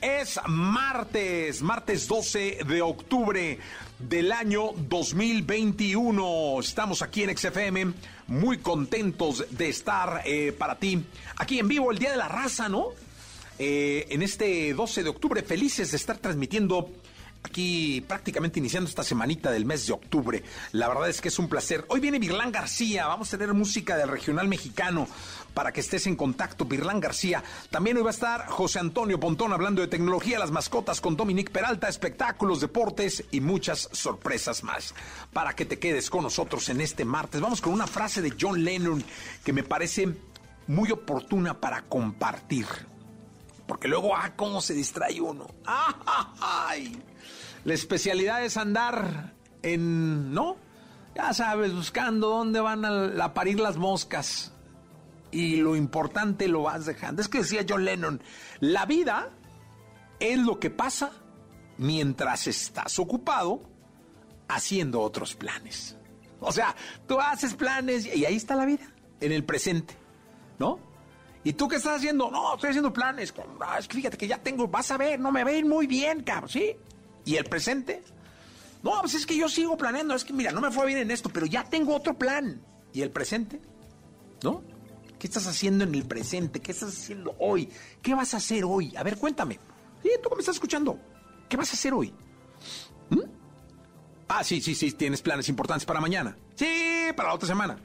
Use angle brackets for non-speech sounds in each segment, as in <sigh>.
Es martes, martes 12 de octubre del año 2021. Estamos aquí en XFM, muy contentos de estar para ti aquí en vivo el Día de la Raza, ¿no? en este 12 de octubre, felices de estar transmitiendo aquí prácticamente iniciando esta semanita del mes de octubre. La verdad es que es un placer. Hoy viene Virlán García, vamos a tener música del regional mexicano para que estés en contacto, Virlán García. También hoy va a estar José Antonio Pontón hablando de tecnología, las mascotas con Dominique Peralta, espectáculos, deportes y muchas sorpresas más. Para que te quedes con nosotros en este martes. Vamos con una frase de John Lennon que me parece muy oportuna para compartir. Porque luego, ah, cómo se distrae uno. <laughs> ¡Ay! La especialidad es andar en, ¿no? Ya sabes, buscando dónde van a, parir las moscas. Y lo importante lo vas dejando. Es que decía John Lennon, la vida es lo que pasa mientras estás ocupado haciendo otros planes. O sea, tú haces planes y ahí está la vida, en el presente, ¿no? ¿Y tú qué estás haciendo? No, estoy haciendo planes. Ah, es que fíjate que ya tengo, vas a ver, no me ir muy bien, cabrón, ¿sí? ¿Y el presente? No, pues es que yo sigo planeando. Es que mira, no me fue bien en esto, pero ya tengo otro plan. ¿Y el presente? ¿No? ¿Qué estás haciendo en el presente? ¿Qué estás haciendo hoy? ¿Qué vas a hacer hoy? A ver, cuéntame. Sí, tú me estás escuchando. ¿Qué vas a hacer hoy? ¿Mm? Ah, sí, sí, sí, tienes planes importantes para mañana. Sí, para la otra semana.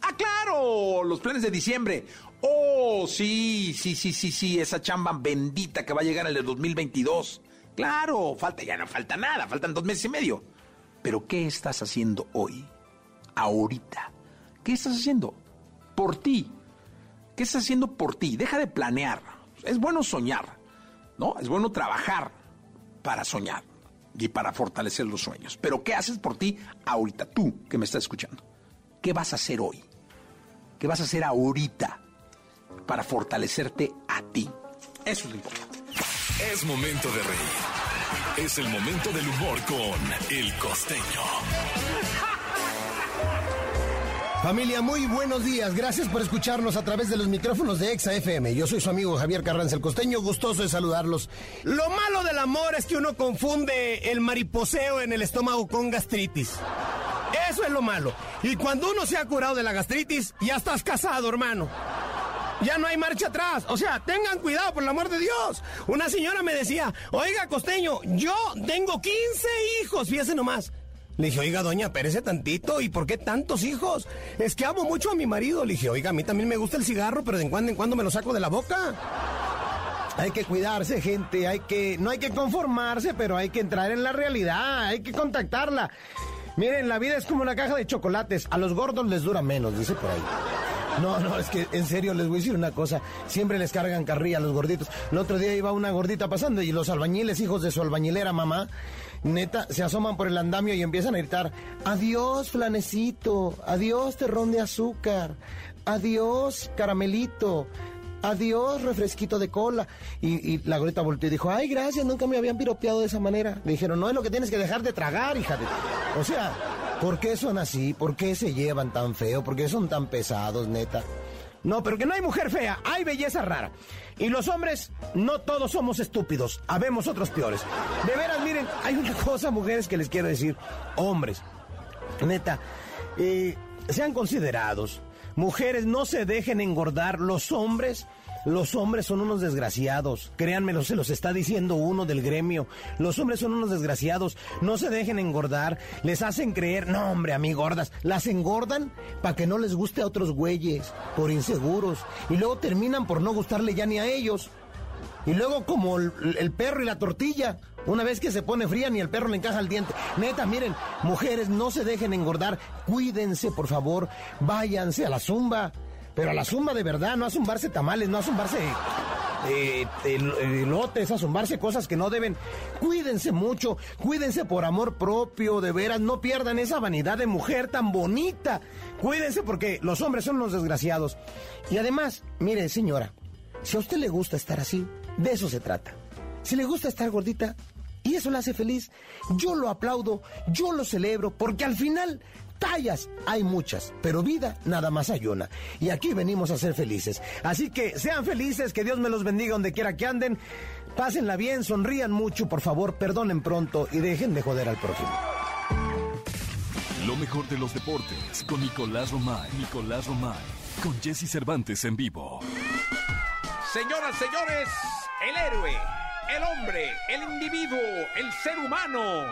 Ah, claro, los planes de diciembre. Oh, sí, sí, sí, sí, sí, esa chamba bendita que va a llegar en el 2022. Claro, falta, ya no falta nada, faltan dos meses y medio. Pero ¿qué estás haciendo hoy? Ahorita. ¿Qué estás haciendo? Por ti. ¿Qué estás haciendo por ti? Deja de planear. Es bueno soñar, ¿no? Es bueno trabajar para soñar y para fortalecer los sueños. Pero ¿qué haces por ti ahorita? Tú que me estás escuchando. ¿Qué vas a hacer hoy? ¿Qué vas a hacer ahorita para fortalecerte a ti? Eso es lo importante. Es momento de reír. Es el momento del humor con El Costeño. Familia, muy buenos días. Gracias por escucharnos a través de los micrófonos de Exa FM. Yo soy su amigo Javier Carranza el Costeño, gustoso de saludarlos. Lo malo del amor es que uno confunde el mariposeo en el estómago con gastritis. Eso es lo malo. Y cuando uno se ha curado de la gastritis, ya estás casado, hermano ya no hay marcha atrás. O sea, tengan cuidado, por el amor de Dios. Una señora me decía, oiga, costeño, yo tengo 15 hijos, fíjese nomás. Le dije, oiga, doña, perece tantito, ¿y por qué tantos hijos? Es que amo mucho a mi marido. Le dije, oiga, a mí también me gusta el cigarro, pero de cuando en cuando me lo saco de la boca. Hay que cuidarse, gente, hay que, no hay que conformarse, pero hay que entrar en la realidad, hay que contactarla. Miren, la vida es como una caja de chocolates, a los gordos les dura menos, dice por ahí. No, no, es que en serio les voy a decir una cosa. Siempre les cargan carrilla a los gorditos. El otro día iba una gordita pasando y los albañiles, hijos de su albañilera mamá, neta, se asoman por el andamio y empiezan a gritar: Adiós, flanecito. Adiós, terrón de azúcar. Adiós, caramelito. Adiós, refresquito de cola. Y, la gordita volteó y dijo, ay, gracias, nunca me habían piropeado de esa manera. Le dijeron, no es lo que tienes que dejar de tragar, hija de... O sea, ¿por qué son así? ¿Por qué se llevan tan feo? ¿Por qué son tan pesados, neta? No, pero que no hay mujer fea, hay belleza rara. Y los hombres, no todos somos estúpidos, habemos otros peores. De veras, miren, hay una cosa, mujeres, que les quiero decir. Hombres, neta, eh, sean considerados Mujeres, no se dejen engordar. Los hombres, los hombres son unos desgraciados. Créanmelo, se los está diciendo uno del gremio. Los hombres son unos desgraciados. No se dejen engordar. Les hacen creer, no hombre, a mí gordas. Las engordan para que no les guste a otros güeyes, por inseguros. Y luego terminan por no gustarle ya ni a ellos. Y luego como el, el perro y la tortilla. Una vez que se pone fría ni el perro le encaja el diente. Neta, miren, mujeres, no se dejen engordar. Cuídense, por favor. Váyanse a la zumba. Pero a la zumba de verdad, no a zumbarse tamales, no a zumbarse eh, el- elotes, a zumbarse cosas que no deben. Cuídense mucho, cuídense por amor propio, de veras, no pierdan esa vanidad de mujer tan bonita. Cuídense porque los hombres son los desgraciados. Y además, mire, señora, si a usted le gusta estar así, de eso se trata. Si le gusta estar gordita y eso la hace feliz, yo lo aplaudo, yo lo celebro, porque al final tallas hay muchas, pero vida nada más hay una. Y aquí venimos a ser felices. Así que sean felices, que Dios me los bendiga donde quiera que anden. Pásenla bien, sonrían mucho, por favor, perdonen pronto y dejen de joder al prójimo. Lo mejor de los deportes con Nicolás Romay. Nicolás Romay. Con Jesse Cervantes en vivo. Señoras, señores, el héroe, el hombre, el individuo, el ser humano.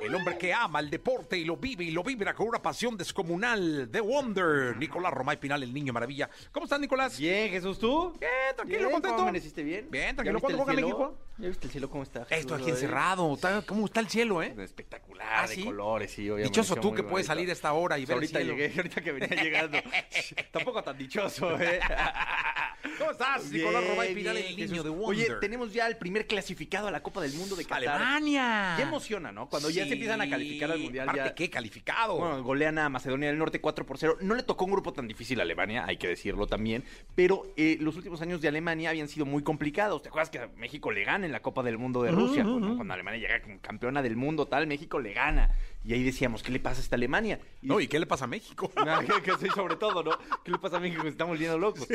El hombre que ama el deporte y lo vive y lo vibra con una pasión descomunal. The Wonder. Nicolás Romay Pinal, el niño maravilla. ¿Cómo estás, Nicolás? Bien, Jesús, ¿tú? Bien, tranquilo, Bien, contento. ¿Cómo amaneciste bien? Bien, ¿Ya tranquilo. ¿Cuándo juega? México? ¿Ya viste el cielo cómo está? Esto aquí encerrado. Está- ¿Cómo está el cielo, eh? Espectacular, ¿Ah, de sí? colores, sí, obviamente. Dichoso tú que puedes salir a esta hora y ver el ahorita cielo. llegué, <laughs> ahorita que venía llegando. <laughs> Tampoco tan dichoso, ¿eh? <laughs> ¿Cómo estás, Nicolás Romay Pinal, el niño Jesús. de Wonder? Oye, tenemos ya el primer clasificado a la Copa del Mundo de Qatar. Alemania. Ya emociona, ¿no? Cuando ya se empiezan a calificar al Mundial. Aparte, ya... ¿qué calificado? Bueno, golean a Macedonia del Norte 4 por 0. No le tocó un grupo tan difícil a Alemania, hay que decirlo también. Pero eh, los últimos años de Alemania habían sido muy complicados. ¿Te acuerdas que a México le gana en la Copa del Mundo de Rusia? Cuando, cuando Alemania llega como campeona del mundo, tal, México le gana. Y ahí decíamos, ¿qué le pasa a esta Alemania? Y no, ¿y qué le pasa a México? <laughs> no, que, que sí, sobre todo, ¿no? ¿Qué le pasa a México? Estamos volviendo locos.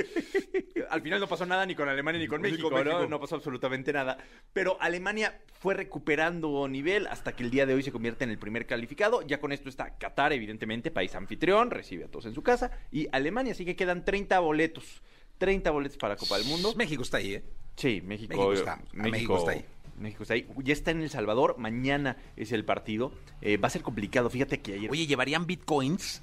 Al final no pasó nada ni con Alemania ni con México, con ¿no? México. No pasó absolutamente nada. Pero Alemania fue recuperando nivel hasta que el día de hoy se convierte en el primer calificado. Ya con esto está Qatar, evidentemente, país anfitrión, recibe a todos en su casa. Y Alemania, así que quedan 30 boletos. 30 boletos para la Copa del Mundo. México está ahí, ¿eh? Sí, México, México está- México está ahí. México está ahí. Ya está en El Salvador. Mañana es el partido. Eh, va a ser complicado. Fíjate que ayer Oye, ¿llevarían bitcoins?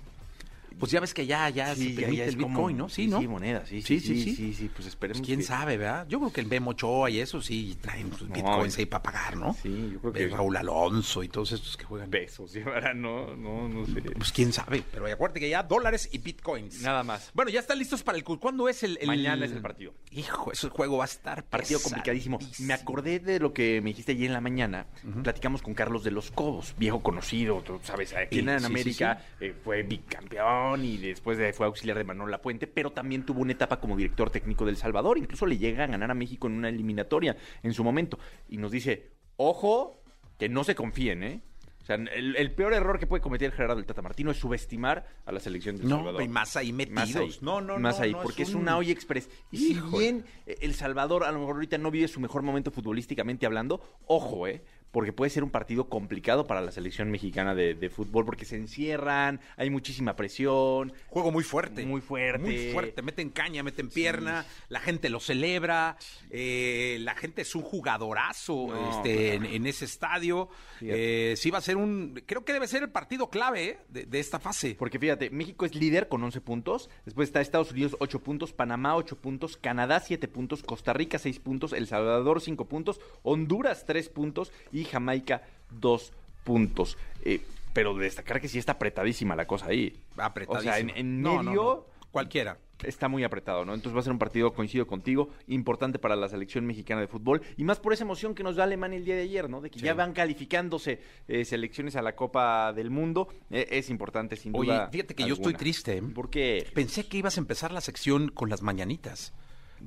Pues ya ves que ya, ya Sí, se permite ya el como- bitcoin, ¿no? Sí, ¿no? Sí, moneda, sí, Sí, sí, sí, sí, pues esperemos Pues quién que- sabe, ¿verdad? Yo creo que el Memo Ochoa y eso sí traen sus bitcoins ahí para pagar, ¿no? Sí, yo creo que- El Raúl Alonso y todos estos que juegan. Besos, llevarán, no, no, no sé. Pues quién sabe, pero acuérdate que ya dólares y bitcoins. Nada más. Bueno, ya están listos para el... cu- ¿Cuándo es el...? el- Mañana es el partido. Hijo, ese juego va a estar Partido complicadísimo. Me acordé de lo que me dijiste ayer en la mañana. Platicamos con Carlos de los Cobos, viejo conocido, tú sabes, aquí en América eh, fue bicampeón y después de- fue auxiliar de Manuel Lapuente, pero también tuvo una etapa como director técnico del Salvador. Incluso le llega a ganar a México en una eliminatoria en su momento. Y nos dice, ojo, que no se confíen, ¿eh? O sea, el, el peor error que puede cometer Gerardo del Tata Martino es subestimar a la selección del No, Salvador. y más ahí metidos. Más ahí, no, no, más no, ahí, no, porque es, un- una olla express. Y si bien eh, El Salvador a lo mejor ahorita no vive su mejor momento futbolísticamente hablando, ojo, ¿eh? Porque puede ser un partido complicado para la selección mexicana de, de fútbol, porque se encierran, hay muchísima presión. Juego muy fuerte. Muy fuerte. Muy fuerte. Meten caña, meten pierna, la gente lo celebra, eh, la gente es un jugadorazo No, este, en, en ese estadio. Eh, sí va a ser un... Creo que debe ser el partido clave eh, de, de esta fase. Porque fíjate, México es líder con 11 puntos, después está Estados Unidos 8 puntos, Panamá 8 puntos, Canadá 7 puntos, Costa Rica 6 puntos, El Salvador 5 puntos, Honduras 3 puntos y Jamaica 2 puntos. Eh, pero destacar que sí está apretadísima la cosa ahí. Apretadísimo. O sea, en, medio no, no. Cualquiera. está muy apretado, ¿no? Entonces va a ser un partido, coincido contigo, importante para la selección mexicana de fútbol y más por esa emoción que nos da Alemania el día de ayer, ¿no? De que Sí. ya van calificándose eh, selecciones a la Copa del Mundo. Eh, es importante, sin Oye, duda. fíjate que yo estoy triste. ¿eh? ¿Por qué? Pensé que ibas a empezar la sección con las mañanitas.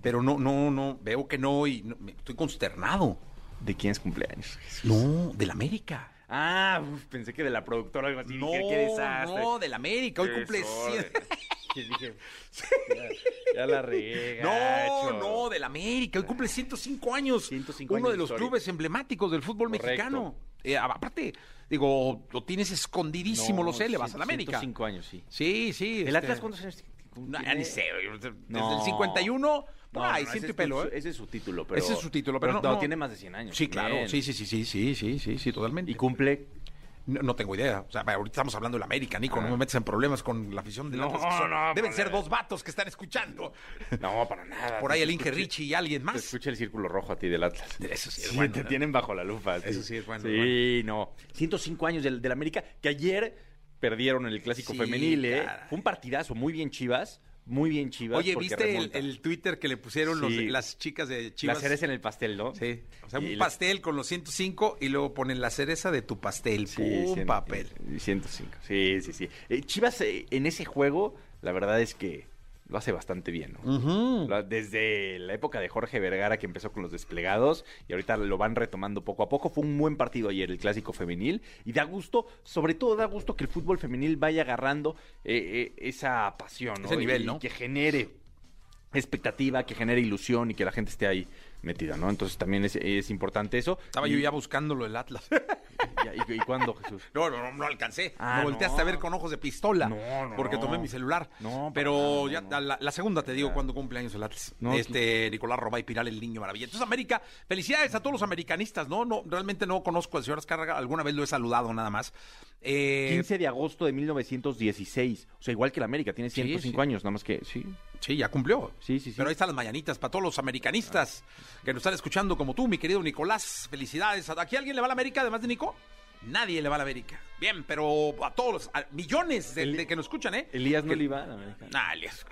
Pero no, no, no. Veo que no y no- estoy consternado. ¿De quién es cumpleaños? No, del América. Ah, uf, pensé que de la productora algo así. Dije, qué desastre. no, del América. Hoy cumple desorden. 100. Que <laughs> dije, ya, ya la regué. No, no, del América. Hoy cumple 105 años. 105 Uno años de de los historia. clubes emblemáticos del fútbol Correcto. mexicano. Eh, aparte, digo, lo tienes escondidísimo, No, lo sé, le vas cien- al América. 105 años, sí. Sí, sí. ¿El este, Atlas cuántos años No, ya ni sé. Desde No. el 51, por No, no, ciento ese pelo, ¿eh? Ese es su título, pero... Ese es su título, pero no, no. tiene más de 100 años. Sí, claro. Bien. Sí, sí, sí, sí, sí, sí, sí, sí, totalmente. Y cumple No, no tengo idea. O sea, ahorita estamos hablando del América, Nico. No me metes en problemas con la afición del No, Atlas. son- no, Deben ser dos vatos que están escuchando. No, para nada. Por ahí el Inge Richie y alguien Te más. escucha el círculo rojo a ti del Atlas. Eso sí es Sí, bueno, te ¿no? tienen bajo la lupa. Eso sí es bueno, Sí, no. 105 años del, del América, que ayer perdieron en el Clásico Sí, femenil, ¿eh? Fue un partidazo, muy bien Chivas. Muy bien Chivas. Oye, ¿viste el, el Twitter que le pusieron los- las chicas de La Chivas? cereza en el pastel, ¿no? Sí. O sea, Y un la- pastel con los 105 y luego ponen la cereza de tu pastel. Sí, Pum, cien- papel. eh, 105. Sí, sí, sí. Eh, Chivas eh, en ese juego, la verdad es que lo hace bastante bien, ¿no? Desde la época de Jorge Vergara que empezó con los desplegados y ahorita lo van retomando poco a poco. Fue un buen partido ayer el clásico femenil y da gusto, sobre todo da gusto que el fútbol femenil vaya agarrando eh, eh, esa pasión, ¿no? Ese nivel, Y ¿no? que genere expectativa, que genere ilusión y que la gente esté ahí metida, ¿no? Entonces también es, es importante eso. Estaba Y- yo ya buscándolo el Atlas. <laughs> ¿Y, y cuándo, Jesús? No, no, no, no alcancé. Ah, Me volteaste no. a ver con ojos de pistola. No, no, Porque tomé mi celular. No, Pero ya. La, la segunda te digo Ya. cuando cumple años el Atlas. Este Nicolás Robay Piral, el niño maravilla. Entonces, América, felicidades a todos los americanistas, ¿no? no realmente no conozco al señor Azcárraga. Alguna vez lo he saludado nada más. Eh, 15 de agosto de 1916. O sea, igual que la América, tiene 105 sí. años, nada más que sí. Sí, ya cumplió. Sí, sí, sí. Pero ahí están las mañanitas para todos los americanistas que nos están escuchando como tú, mi querido Nicolás. Felicidades. ¿Aquí alguien le va a la América además de Nico? Nadie le va a la América. Bien, pero a todos los a millones de, que nos escuchan, ¿eh? Elías no Que- le iba a la América. Ah, Elías.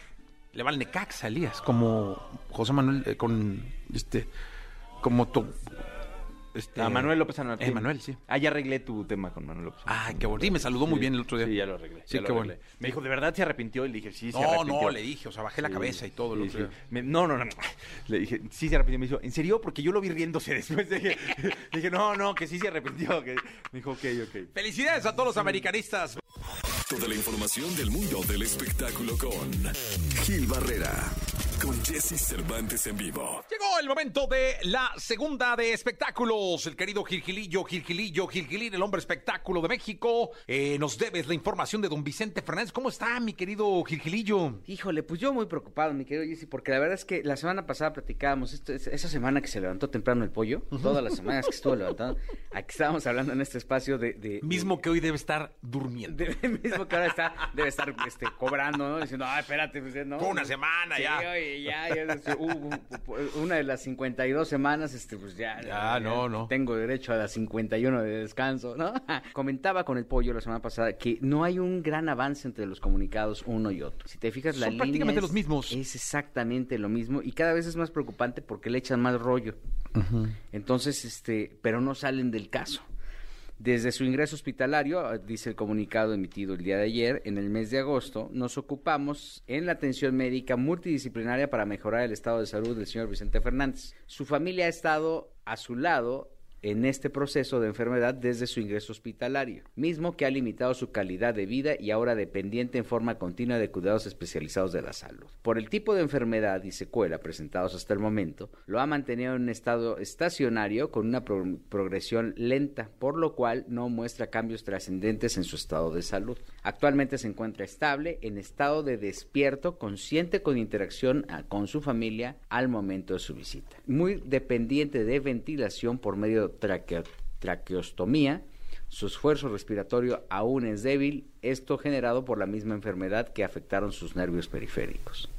Le va al Necaxa, Elías, como José Manuel, eh, con este, como tu, este, A Manuel López San Martín. Eh, Manuel, sí. Ah, ya arreglé tu tema con Manuel López. Martín. qué bonito. Sí, me saludó muy Sí, bien el otro día. Sí, ya lo arreglé. Sí, qué bueno. Me dijo, ¿de verdad se arrepintió? Y le dije, sí, se No, arrepintió. no, le dije, o sea, bajé la Sí, cabeza y todo. otro día. Me- no, no, no. <laughs> Le dije, sí se arrepintió. Me dijo, ¿en serio? Porque yo lo vi riéndose <laughs> después de que... Le dije, no, no, que sí se arrepintió. Que... Me dijo, ok, ok. Felicidades a todos los americanistas. Toda la información del mundo del espectáculo con Gil Barrera, con Jesse Cervantes en vivo. Llegó el momento de la segunda de espectáculos. El querido Gilgilillo, Gilgilillo, Gilgilín, el hombre espectáculo de México. Eh, nos debes la información de don Vicente Fernández. ¿Cómo está, mi querido Gilgilillo? Híjole, pues yo muy preocupado, mi querido Jesse, porque la verdad es que la semana pasada platicábamos, esto, es- esa semana que se levantó temprano el pollo, todas las semanas que estuvo levantado, <laughs> aquí estábamos hablando en este espacio de... de- Mismo que hoy debe estar durmiendo. de- <laughs> mismo que ahora está, debe estar este, cobrando, ¿no? Diciendo, ay, espérate, pues, ¿no? Fue una semana Sí, ya. oye, ya, ya, una de las 52 semanas, este, pues ya. Ya, no, no. Tengo derecho a las 51 de descanso, ¿no? <laughs> Comentaba con el pollo la semana pasada que no hay un gran avance entre los comunicados uno y otro. Si te fijas, la Son línea prácticamente es- los mismos. Es exactamente lo mismo y cada vez es más preocupante porque le echan más rollo. Entonces, este, pero no salen del caso. Desde su ingreso hospitalario, eh, dice el comunicado emitido el día de ayer, en el mes de agosto, nos ocupamos en la atención médica multidisciplinaria para mejorar el estado de salud del señor Vicente Fernández. Su familia ha estado a su lado en este proceso de enfermedad desde su ingreso hospitalario, mismo que ha limitado su calidad de vida y ahora dependiente en forma continua de cuidados especializados de la salud. Por el tipo de enfermedad y secuela presentados hasta el momento, lo ha mantenido en un estado estacionario con una pro- progresión lenta, por lo cual no muestra cambios trascendentes en su estado de salud. Actualmente se encuentra estable, en estado de despierto, consciente con interacción ah, con su familia al momento de su visita. Muy dependiente de ventilación por medio traqueo- traqueostomía, su esfuerzo respiratorio aún es débil, esto generado por la misma enfermedad que afectaron sus nervios periféricos.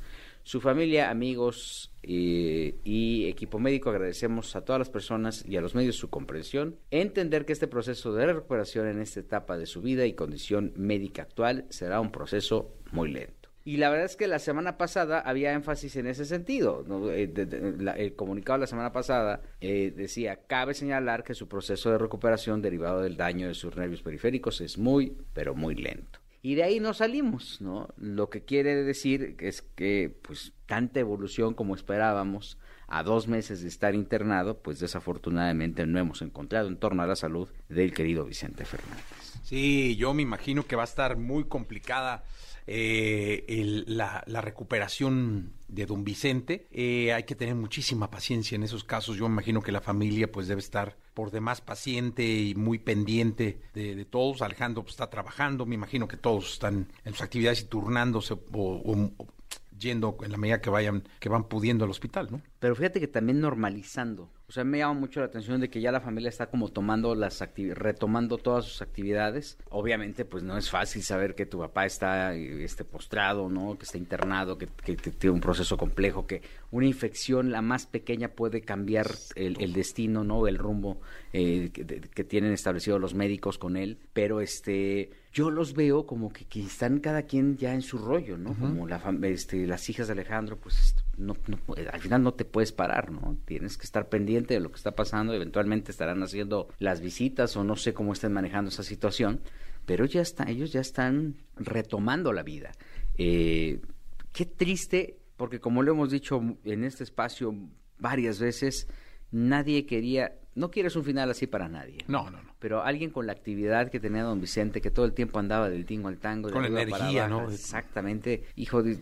Su familia, amigos eh, y equipo médico agradecemos a todas las personas y a los medios su comprensión, entender que este proceso de recuperación en esta etapa de su vida y condición médica actual será un proceso muy lento. Y la verdad es que la semana pasada había énfasis en ese sentido. ¿no? Eh, de- la- el comunicado de la semana pasada eh, decía, cabe señalar que su proceso de recuperación derivado del daño de sus nervios periféricos es muy, pero muy lento. Y de ahí no salimos, ¿no? Lo que quiere decir es que, pues, tanta evolución como esperábamos a dos meses de estar internado, pues desafortunadamente no hemos encontrado en torno a la salud del querido Vicente Fernández. Sí, yo me imagino que va a estar muy complicada eh, la, recuperación de don Vicente. Eh, hay que tener muchísima paciencia en esos casos. Yo imagino que la familia pues debe estar por demás paciente y muy pendiente de, todos. Alejandro pues, está trabajando. Me imagino que todos están en sus actividades y turnándose o, o- o yendo en la medida que vayan que van pudiendo al hospital, ¿no? Pero fíjate que también normalizando. O O sea, me llama mucho la atención de que ya la familia está como tomando las retomando todas sus actividades. Obviamente, pues no es fácil saber que tu papá está este, postrado, ¿no? Que está internado, que, que- que tiene un proceso complejo, que una infección, la más pequeña, puede cambiar el, el destino, ¿no? El rumbo eh, que, tienen establecido los médicos con él. Pero este, yo los veo como que, que están cada quien ya en su rollo, ¿no? Como la, este, las hijas de Alejandro, pues no, al final no te puedes parar, ¿no? Tienes que estar pendiente de lo que está pasando, eventualmente estarán haciendo las visitas o no sé cómo estén manejando esa situación, pero ya está, ellos ya están retomando la vida. Eh, qué triste, porque como lo hemos dicho en este espacio varias veces, nadie quería, no quieres un final así para nadie. No, no, no. Pero alguien con la actividad que tenía don Vicente, que todo el tiempo andaba del tingo al tango, de Con energía, ¿no? Exactamente. Hijo, de-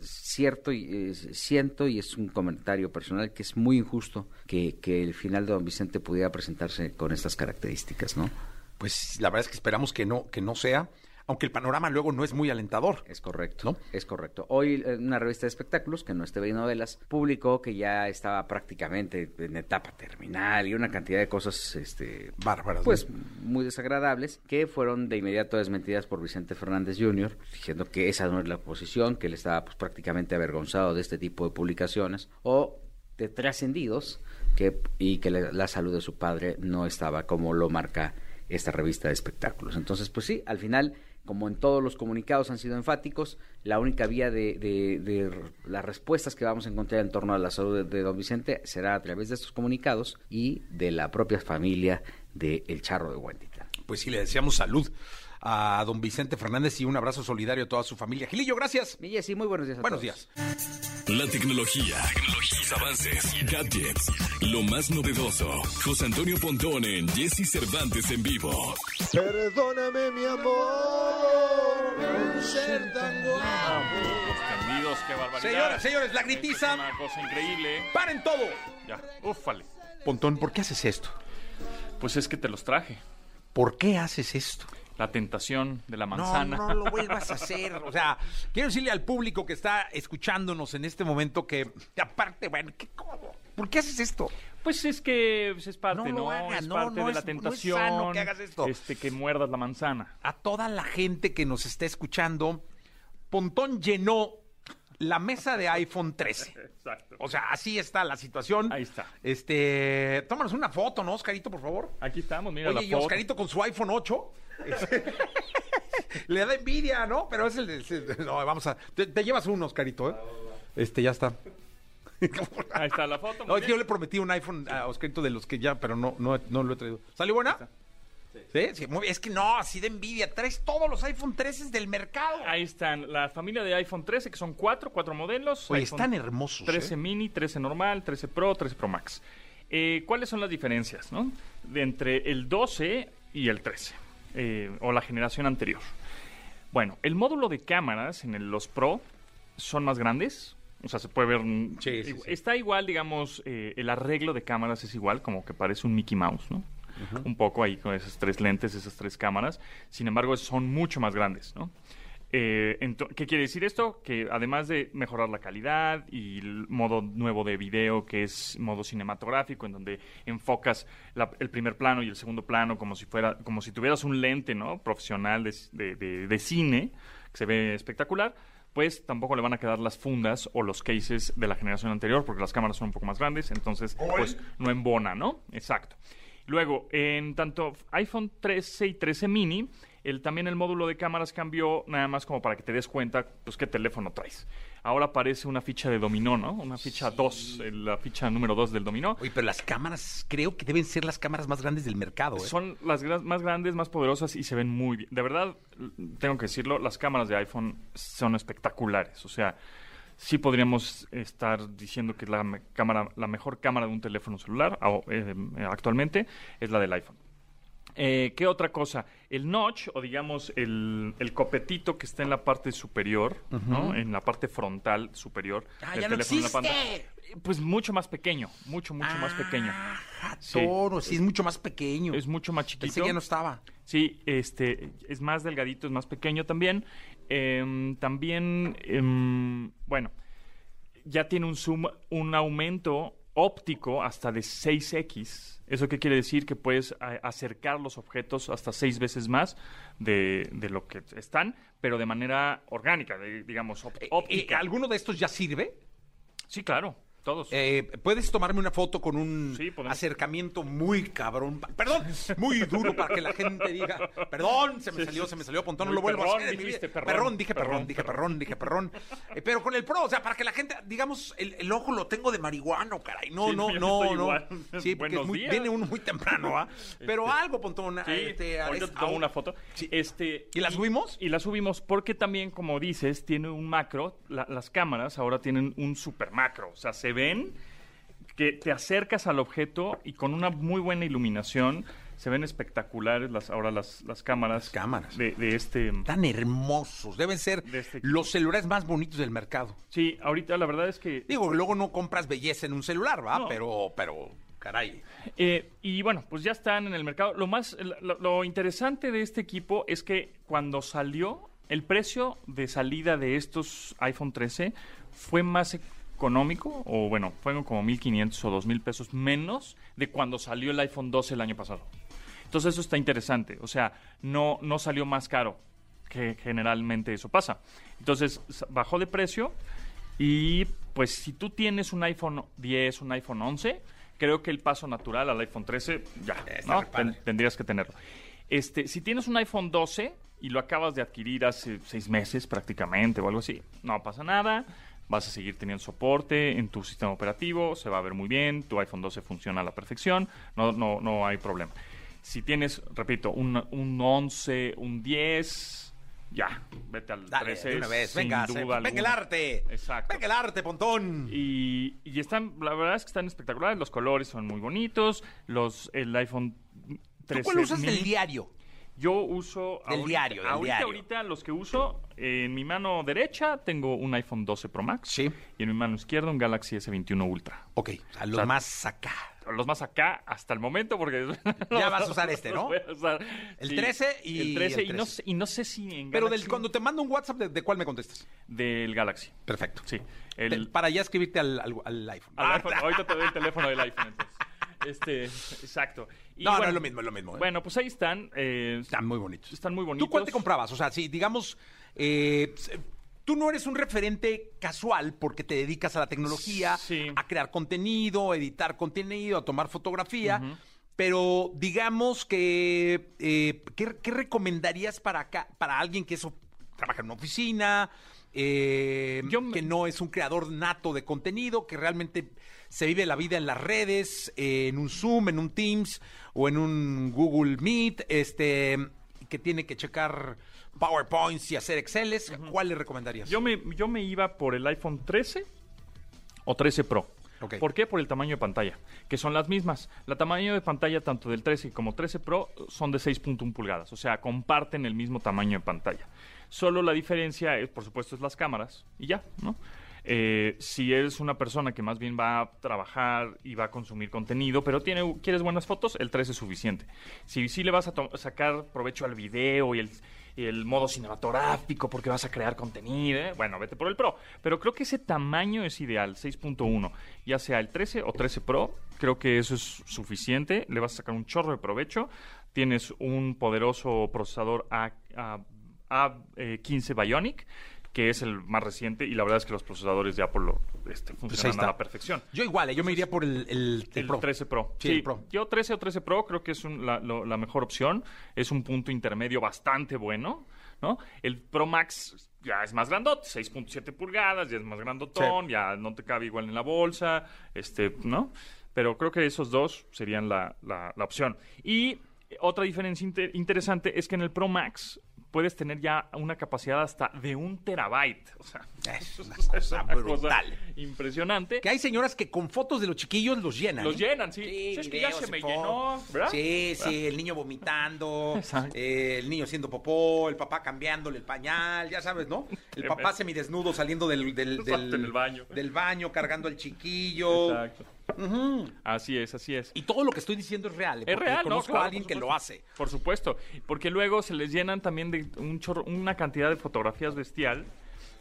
cierto y eh, siento y es un comentario personal que es muy injusto que, que el final de don Vicente pudiera presentarse con estas características, ¿no? Pues la verdad es que esperamos que no, que no sea, aunque el panorama luego no es muy alentador. Es correcto. ¿No? Es correcto. Hoy una revista de espectáculos, que no es TV y Novelas, publicó que ya estaba prácticamente en etapa terminal y una cantidad de cosas este, Bárbaras. ¿no? pues muy desagradables que fueron de inmediato desmentidas por Vicente Fernández Jr., diciendo que esa no es la posición, que él estaba pues prácticamente avergonzado de este tipo de publicaciones o de trascendidos que, y que la, la salud de su padre no estaba como lo marca esta revista de espectáculos. Entonces, pues sí, al final, como en todos los comunicados han sido enfáticos, la única vía de, las respuestas que vamos a encontrar en torno a la salud de, de don Vicente será a través de estos comunicados y de la propia familia de El Charro de Huentitán. Pues sí, le deseamos salud a don Vicente Fernández y un abrazo solidario a toda su familia. Gilillo, gracias. Y sí, muy buenos días a Buenos todos. días. La tecnología, sus avances, gadgets, lo más novedoso. José Antonio Pontón en Jesse Cervantes en vivo. Perdóname, mi amor, por ser tan guapo. Los tendidos, qué barbaridad. Señoras, señores, la es gritiza. una cosa increíble. ¡Paren todo! Ya, úfale. Pontón, ¿por qué haces esto? Pues es que te los traje. ¿Por qué haces esto? La tentación de la manzana. No, no lo vuelvas a hacer. O sea, quiero decirle al público que está escuchándonos en este momento que, aparte, bueno, ¿qué, cómo? ¿por qué haces esto? Pues es que pues, es parte, No ¿no? hagas, es no, parte no de es- la es tentación. sano que hagas esto. Este, que muerdas la manzana. A toda la gente que nos está escuchando, Pontón llenó la mesa de iPhone 13. Exacto. O sea, así está la situación. Ahí está. Este, tómanos una foto, ¿no, Oscarito, por favor? Aquí estamos, mira Oye, la y foto. Oscarito con su iPhone 8. <laughs> Le da envidia, ¿no? Pero es el es el- No, vamos a... Te, te llevas uno, Oscarito, ¿eh? Este, ya está. Ahí está la foto. No, yo le prometí un iPhone a Oscarito de los que ya, pero no, no, no lo he traído. ¿Salió buena? Sí. Sí, muy bien. Es que no, así de envidia. Traes todos los iPhone 13 del mercado. Ahí están la familia de iPhone 13, que son cuatro, cuatro modelos. Oye, iPhone están hermosos. 13 ¿eh? mini, 13 normal, 13 Pro, 13 Pro Max. Eh, ¿Cuáles son las diferencias no? de entre el 12 y el 13? eh, o la generación anterior. Bueno, el módulo de cámaras en el- los Pro son más grandes. O sea, se puede ver. mm, Sí, sí, igu- sí. Está igual, digamos, eh, el arreglo de cámaras es igual, como que parece un Mickey Mouse, ¿no? Un poco ahí con esas tres lentes, esas tres cámaras. Sin embargo, son mucho más grandes, ¿no? Eh, ¿Qué quiere decir esto? Que además de mejorar la calidad y el modo nuevo de video, que es modo cinematográfico, en donde enfocas la- el primer plano y el segundo plano como si fuera, como si tuvieras un lente, ¿no? Profesional de, de- de- de cine, que se ve espectacular, pues tampoco le van a quedar las fundas o los cases de la generación anterior, porque las cámaras son un poco más grandes, entonces, pues no embona, ¿no? Exacto. Luego, en tanto iPhone 13 y 13 mini, el, también el módulo de cámaras cambió nada más como para que te des cuenta, pues, qué teléfono traes. Ahora aparece una ficha de dominó, ¿no? Una ficha 2, eh, la ficha número 2 del dominó. Oye, pero las cámaras creo que deben ser las cámaras más grandes del mercado, ¿eh? Son las gra- más grandes, más poderosas y se ven muy bien. De verdad, tengo que decirlo, las cámaras de iPhone son espectaculares. O sea, sí podríamos estar diciendo que la, me- cámara, la mejor cámara de un teléfono celular o, eh, eh, actualmente es la del iPhone. Eh, ¿Qué otra cosa? El notch, o digamos el, el copetito que está en la parte superior, ¿no? En la parte frontal superior Ah, del ya no teléfono en la existe. Pues mucho más pequeño, mucho, mucho más pequeño. Ah, Sí. toro, sí, es mucho más pequeño. Es mucho más chiquito. Pensé que ya no estaba. Sí, este, es más delgadito, es más pequeño también. Em, también, em, bueno, ya tiene un zoom, un aumento óptico hasta de 6x. ¿Eso qué quiere decir? Que puedes acercar los objetos hasta seis veces más de, de lo que están, pero de manera orgánica, de- digamos, op- Eh, óptica. eh, ¿Alguno de estos ya sirve? Sí, claro, todos. Eh, ¿Puedes tomarme una foto con un Sí, acercamiento muy cabrón? Perdón, muy duro para que la gente diga, perdón, se me Sí, salió, sí. se me salió, Pontón, no lo vuelvo a perrón, hacer. dijiste, vida. perrón, dije perrón, perrón, dije perrón. perrón, dije perrón. Eh, pero con el pro, o sea, para que la gente, digamos, el, el ojo lo tengo de marihuano, caray. No, no, yo no, no. igual. Sí, porque es muy- viene uno muy temprano, ¿ah? <laughs> Pero algo, Pontón. Este, ahorita es- te tomo una foto. Este, ¿Y la subimos? Y la subimos porque también, como dices, tiene un macro. la- las cámaras ahora tienen un super macro. O sea, se ven que te acercas al objeto y con una muy buena iluminación se ven espectaculares las ahora las, las cámaras. Las cámaras. De, de este... Tan hermosos. Deben ser De este los celulares más bonitos del mercado. Sí, ahorita la verdad es que... Digo, luego no compras belleza en un celular, ¿va? No. Pero, pero, caray. Eh, y bueno, pues ya están en el mercado. Lo más, lo, lo interesante de este equipo es que cuando salió, el precio de salida de estos iPhone 13 fue más económico, o bueno, fueron como 1.500 o 2.000 pesos menos de cuando salió el iPhone 12 el año pasado. Entonces eso está interesante. O sea, no, no salió más caro, que generalmente eso pasa. Entonces bajó de precio y pues si tú tienes un iPhone 10, un iPhone 11, creo que el paso natural al iPhone 13 ya, ¿no? Ten- tendrías que tenerlo. Este, si tienes un iPhone 12 y lo acabas de adquirir hace seis meses prácticamente o algo así, no pasa nada. Vas a seguir teniendo soporte en tu sistema operativo, se va a ver muy bien, tu iPhone 12 funciona a la perfección, no, no, no hay problema. Si tienes, repito, un, un 11, un 10, ya, vete al Dale, 13. de una vez. sin Venga, duda se- venga el arte. Exacto. Venga el arte, Pontón. Y, y están, la verdad es que están espectaculares, los colores son muy bonitos, los, el iPhone 13 ¿Tú cuál usas mini- del diario? Yo uso... Del diario, del ahorita, diario. ahorita los que uso, en mi mano derecha tengo un iPhone 12 Pro Max. Sí. Y en mi mano izquierda un Galaxy S21 Ultra. Ok, o sea, los O sea, más acá. Los más acá hasta el momento porque... <laughs> Ya vas a usar este, ¿no? los voy a usar. El 13 y El 13 el y, no 13. sé, y no sé si en Pero Galaxy... del, cuando te mando un WhatsApp, ¿de, de cuál me contestas? Del Galaxy. Perfecto. Sí. Te- El, para ya escribirte al, al- al iPhone. Al iPhone. Ahorita te doy el teléfono del iPhone, entonces. Este, exacto. Y No, no es lo mismo, es lo mismo. ¿eh? Bueno, pues ahí están. eh, Están muy bonitos. Están muy bonitos. ¿Tú cuál te comprabas? O sea, si digamos, eh, tú no eres un referente casual porque te dedicas a la tecnología, Sí. a crear contenido, a editar contenido, a tomar fotografía. Pero digamos que, eh, ¿qué, qué recomendarías para acá, para alguien que eso trabaja en una oficina, eh, me- que no es un creador nato de contenido, que realmente se vive la vida en las redes, eh, en un Zoom, en un Teams o en un Google Meet, este, que tiene que checar PowerPoints y hacer Exceles? ¿Cuál le recomendarías? Yo me, yo me iba por el iPhone 13 o 13 Pro. ¿Por qué? Por el tamaño de pantalla, que son las mismas. La tamaño de pantalla tanto del 13 como 13 Pro son de 6.1 pulgadas, o sea, comparten el mismo tamaño de pantalla. Solo la diferencia, es, por supuesto, es las cámaras y ya, ¿no? Eh, si eres una persona que más bien va a trabajar y va a consumir contenido, pero tiene, quieres buenas fotos, el 13 es suficiente. Si sí le vas a sacar provecho al video y el, y el modo cinematográfico porque vas a crear contenido, ¿eh? bueno, vete por el Pro. Pero creo que ese tamaño es ideal, 6.1, ya sea el 13 o 13 Pro, creo que eso es suficiente, le vas a sacar un chorro de provecho. Tienes un poderoso procesador A- A15 Bionic, que es el más reciente, y la verdad es que los procesadores de Apple lo, este, funcionan Pues está. a la perfección. Yo igual, eh, yo me iría por el, el, el El Pro. 13 Pro. Sí, el Pro. Yo 13 o 13 Pro creo que es un- la, lo- la mejor opción. Es un punto intermedio bastante bueno, ¿no? El Pro Max ya es más grandote, 6.7 pulgadas, ya es más grandotón, ya no te cabe igual en la bolsa, este, ¿no? Pero creo que esos dos serían la, la- la opción. Y otra diferencia inter- interesante es que en el Pro Max puedes tener ya una capacidad hasta de un terabyte. O sea, Es <laughs> una es cosa brutal. impresionante. Que hay señoras que con fotos de los chiquillos los llenan. Los ¿eh? llenan, sí. Sí, es que ya se me llenó, ¿verdad? Sí, sí, el niño vomitando, <laughs> eh, el niño haciendo popó, el papá cambiándole el pañal, ya sabes, ¿no? El papá semidesnudo saliendo del, del, del, baño. del baño, cargando al chiquillo. Exacto. Así es, así es. Y todo lo que estoy diciendo es real. ¿eh? Es real, ¿no? Conozco Claro, a alguien que lo hace. Por supuesto, porque luego se les llenan también de un chorro, una cantidad de fotografías bestial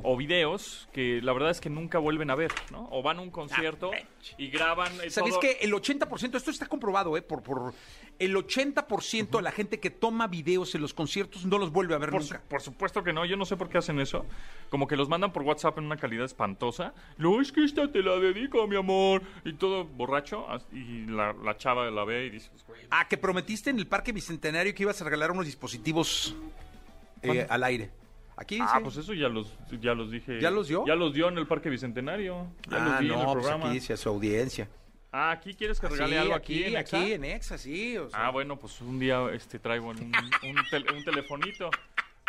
o videos que la verdad es que nunca vuelven a ver, ¿no? O van a un concierto y graban eh, ¿Sabes todo- que el 80%, esto está comprobado, ¿eh? Por, por el 80% de la gente que toma videos en los conciertos no los vuelve a ver Por, su- nunca. por supuesto que no, yo no sé por qué hacen eso. Como que los mandan por WhatsApp en una calidad espantosa. No, es que esta te la dedico, mi amor. Y todo borracho. Y la, la chava la ve y dice, pues, Ah, que prometiste en el Parque Bicentenario que ibas a regalar unos dispositivos eh, al aire. Aquí Ah, pues eso ya los, ya los dije. ¿Ya los dio? Ya los dio en el Parque Bicentenario. Ya ah, los vi en el no, pues programa. aquí dice a su audiencia. Ah, ¿aquí quieres que regale Sí, algo aquí, en Exa? aquí en Exa, sí. o sea. Ah, bueno, pues un día este traigo un, un, tel- un telefonito.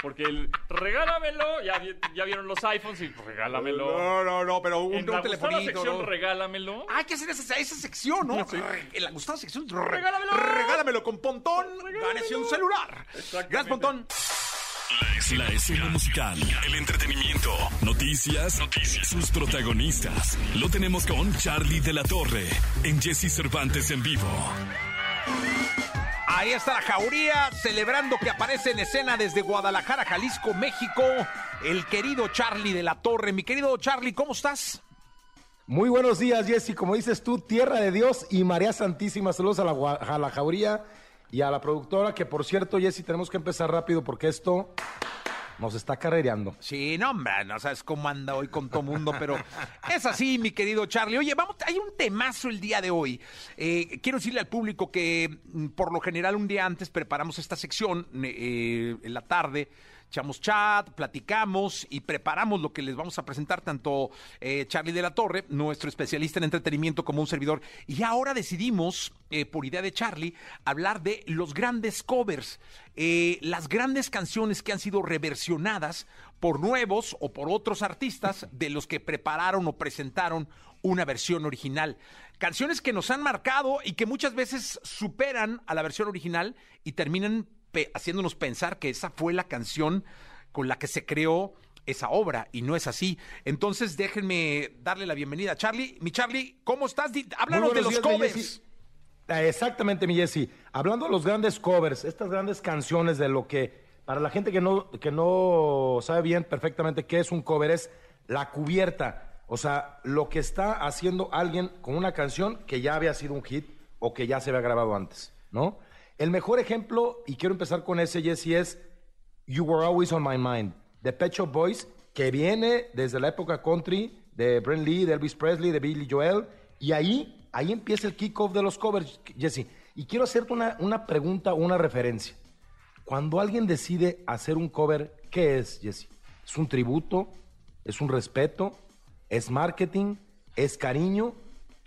Porque el regálamelo, ya, ya vieron los iPhones y pues, regálamelo. No, no, no, pero un, en un gustada telefonito. sección ¿no? regálamelo. Ah, hay que hacer esa, esa sección, ¿no? <laughs> Sí. En la gustada sección. re- Regálamelo. Regálamelo con Pontón. Gánese un celular. Gracias, Pontón. La escena, la escena musical, el entretenimiento, noticias, noticias, sus protagonistas. Lo tenemos con Charlie de la Torre en Jesse Cervantes en vivo. Ahí está la jauría celebrando que aparece en escena desde Guadalajara, Jalisco, México, el querido Charlie de la Torre. Mi querido Charlie, ¿cómo estás? Muy buenos días, Jesse. Como dices tú, Tierra de Dios y María Santísima. Saludos a la, a la jauría y a la productora, que por cierto, Jesse, tenemos que empezar rápido porque esto nos está carrereando. Sí, no, hombre, no sabes cómo anda hoy con todo mundo, pero es así, mi querido Charlie. Oye, vamos, hay un temazo el día de hoy. Eh, quiero decirle al público que mm, por lo general un día antes preparamos esta sección eh, en la tarde. Echamos chat, platicamos y preparamos lo que les vamos a presentar tanto eh, Charlie de la Torre, nuestro especialista en entretenimiento, como un servidor. Y ahora decidimos, eh, por idea de Charlie, hablar de los grandes covers, eh, las grandes canciones que han sido reversionadas por nuevos o por otros artistas <laughs> de los que prepararon o presentaron una versión original. Canciones que nos han marcado y que muchas veces superan a la versión original y terminan pe- haciéndonos pensar que esa fue la canción con la que se creó esa obra y no es así. Entonces déjenme darle la bienvenida a Charlie. Mi Charlie, ¿cómo estás? Háblanos de los covers. Ah, Exactamente, mi Jesse. Hablando de los grandes covers, estas grandes canciones de lo que, para la gente que no, que no sabe bien perfectamente qué es un cover, es la cubierta. O sea, lo que está haciendo alguien con una canción que ya había sido un hit o que ya se había grabado antes, ¿no? El mejor ejemplo, y quiero empezar con ese, Jesse, es You Were Always on My Mind, de Pet Shop Boys, que viene desde la época country de Brent Lee, de Elvis Presley, de Billy Joel, y ahí, ahí empieza el kickoff de los covers, Jesse. Y quiero hacerte una, una pregunta, una referencia. Cuando alguien decide hacer un cover, ¿qué es, Jesse? ¿Es un tributo? ¿Es un respeto? ¿Es marketing? ¿Es cariño?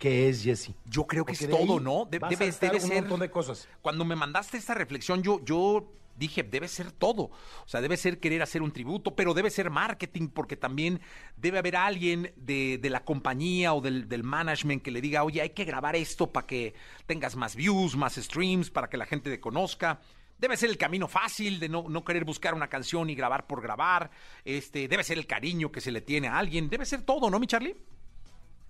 ¿Qué es, Jesse? Yo creo que Porque es de ahí todo, ¿no? De- a debe, saltar debe un ser. montón de cosas. Cuando me mandaste esta reflexión, yo, yo dije, debe ser todo. O sea, debe ser querer hacer un tributo, pero debe ser marketing, porque también debe haber alguien de, de la compañía o del, del management que le diga, oye, hay que grabar esto para que tengas más views, más streams, para que la gente te conozca. Debe ser el camino fácil de no, no querer buscar una canción y grabar por grabar. Este, debe ser el cariño que se le tiene a alguien. Debe ser todo, ¿no, mi Charlie?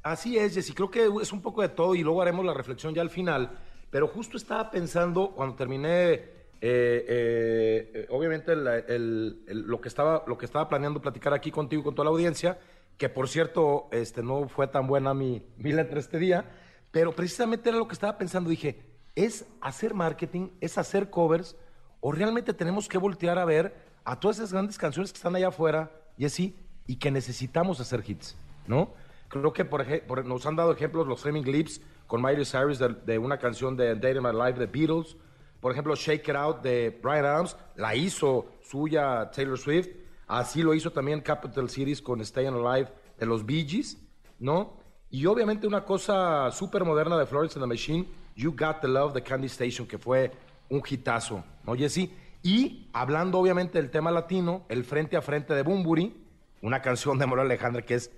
Así es, Jessy. Creo que es un poco de todo y luego haremos la reflexión ya al final. Pero justo estaba pensando cuando terminé, eh, eh, eh, obviamente, lo, que estaba, lo que estaba planeando platicar aquí contigo y con toda la audiencia, que por cierto este, no fue tan buena mi, <laughs> mi letra este día, pero precisamente era lo que estaba pensando. Dije, ¿es hacer marketing? ¿Es hacer covers? ¿O realmente tenemos que voltear a ver a todas esas grandes canciones que están allá afuera, Jessy, y que necesitamos hacer hits, ¿no? Creo que por por- nos han dado ejemplos los Flaming Lips con Miley Cyrus de, una canción de Day in My Life de Beatles. Por ejemplo, Shake It Out de Brian Adams la hizo suya Taylor Swift. Así lo hizo también Capital Cities con Staying Alive de los Bee Gees, ¿no? Y obviamente una cosa súper moderna de Florence and the Machine, You Got the Love de Candy Station, que fue un hitazo, ¿no, Jesse? Y hablando obviamente del tema latino, el frente a frente de Bumburi, una canción de Manuel Alejandra que es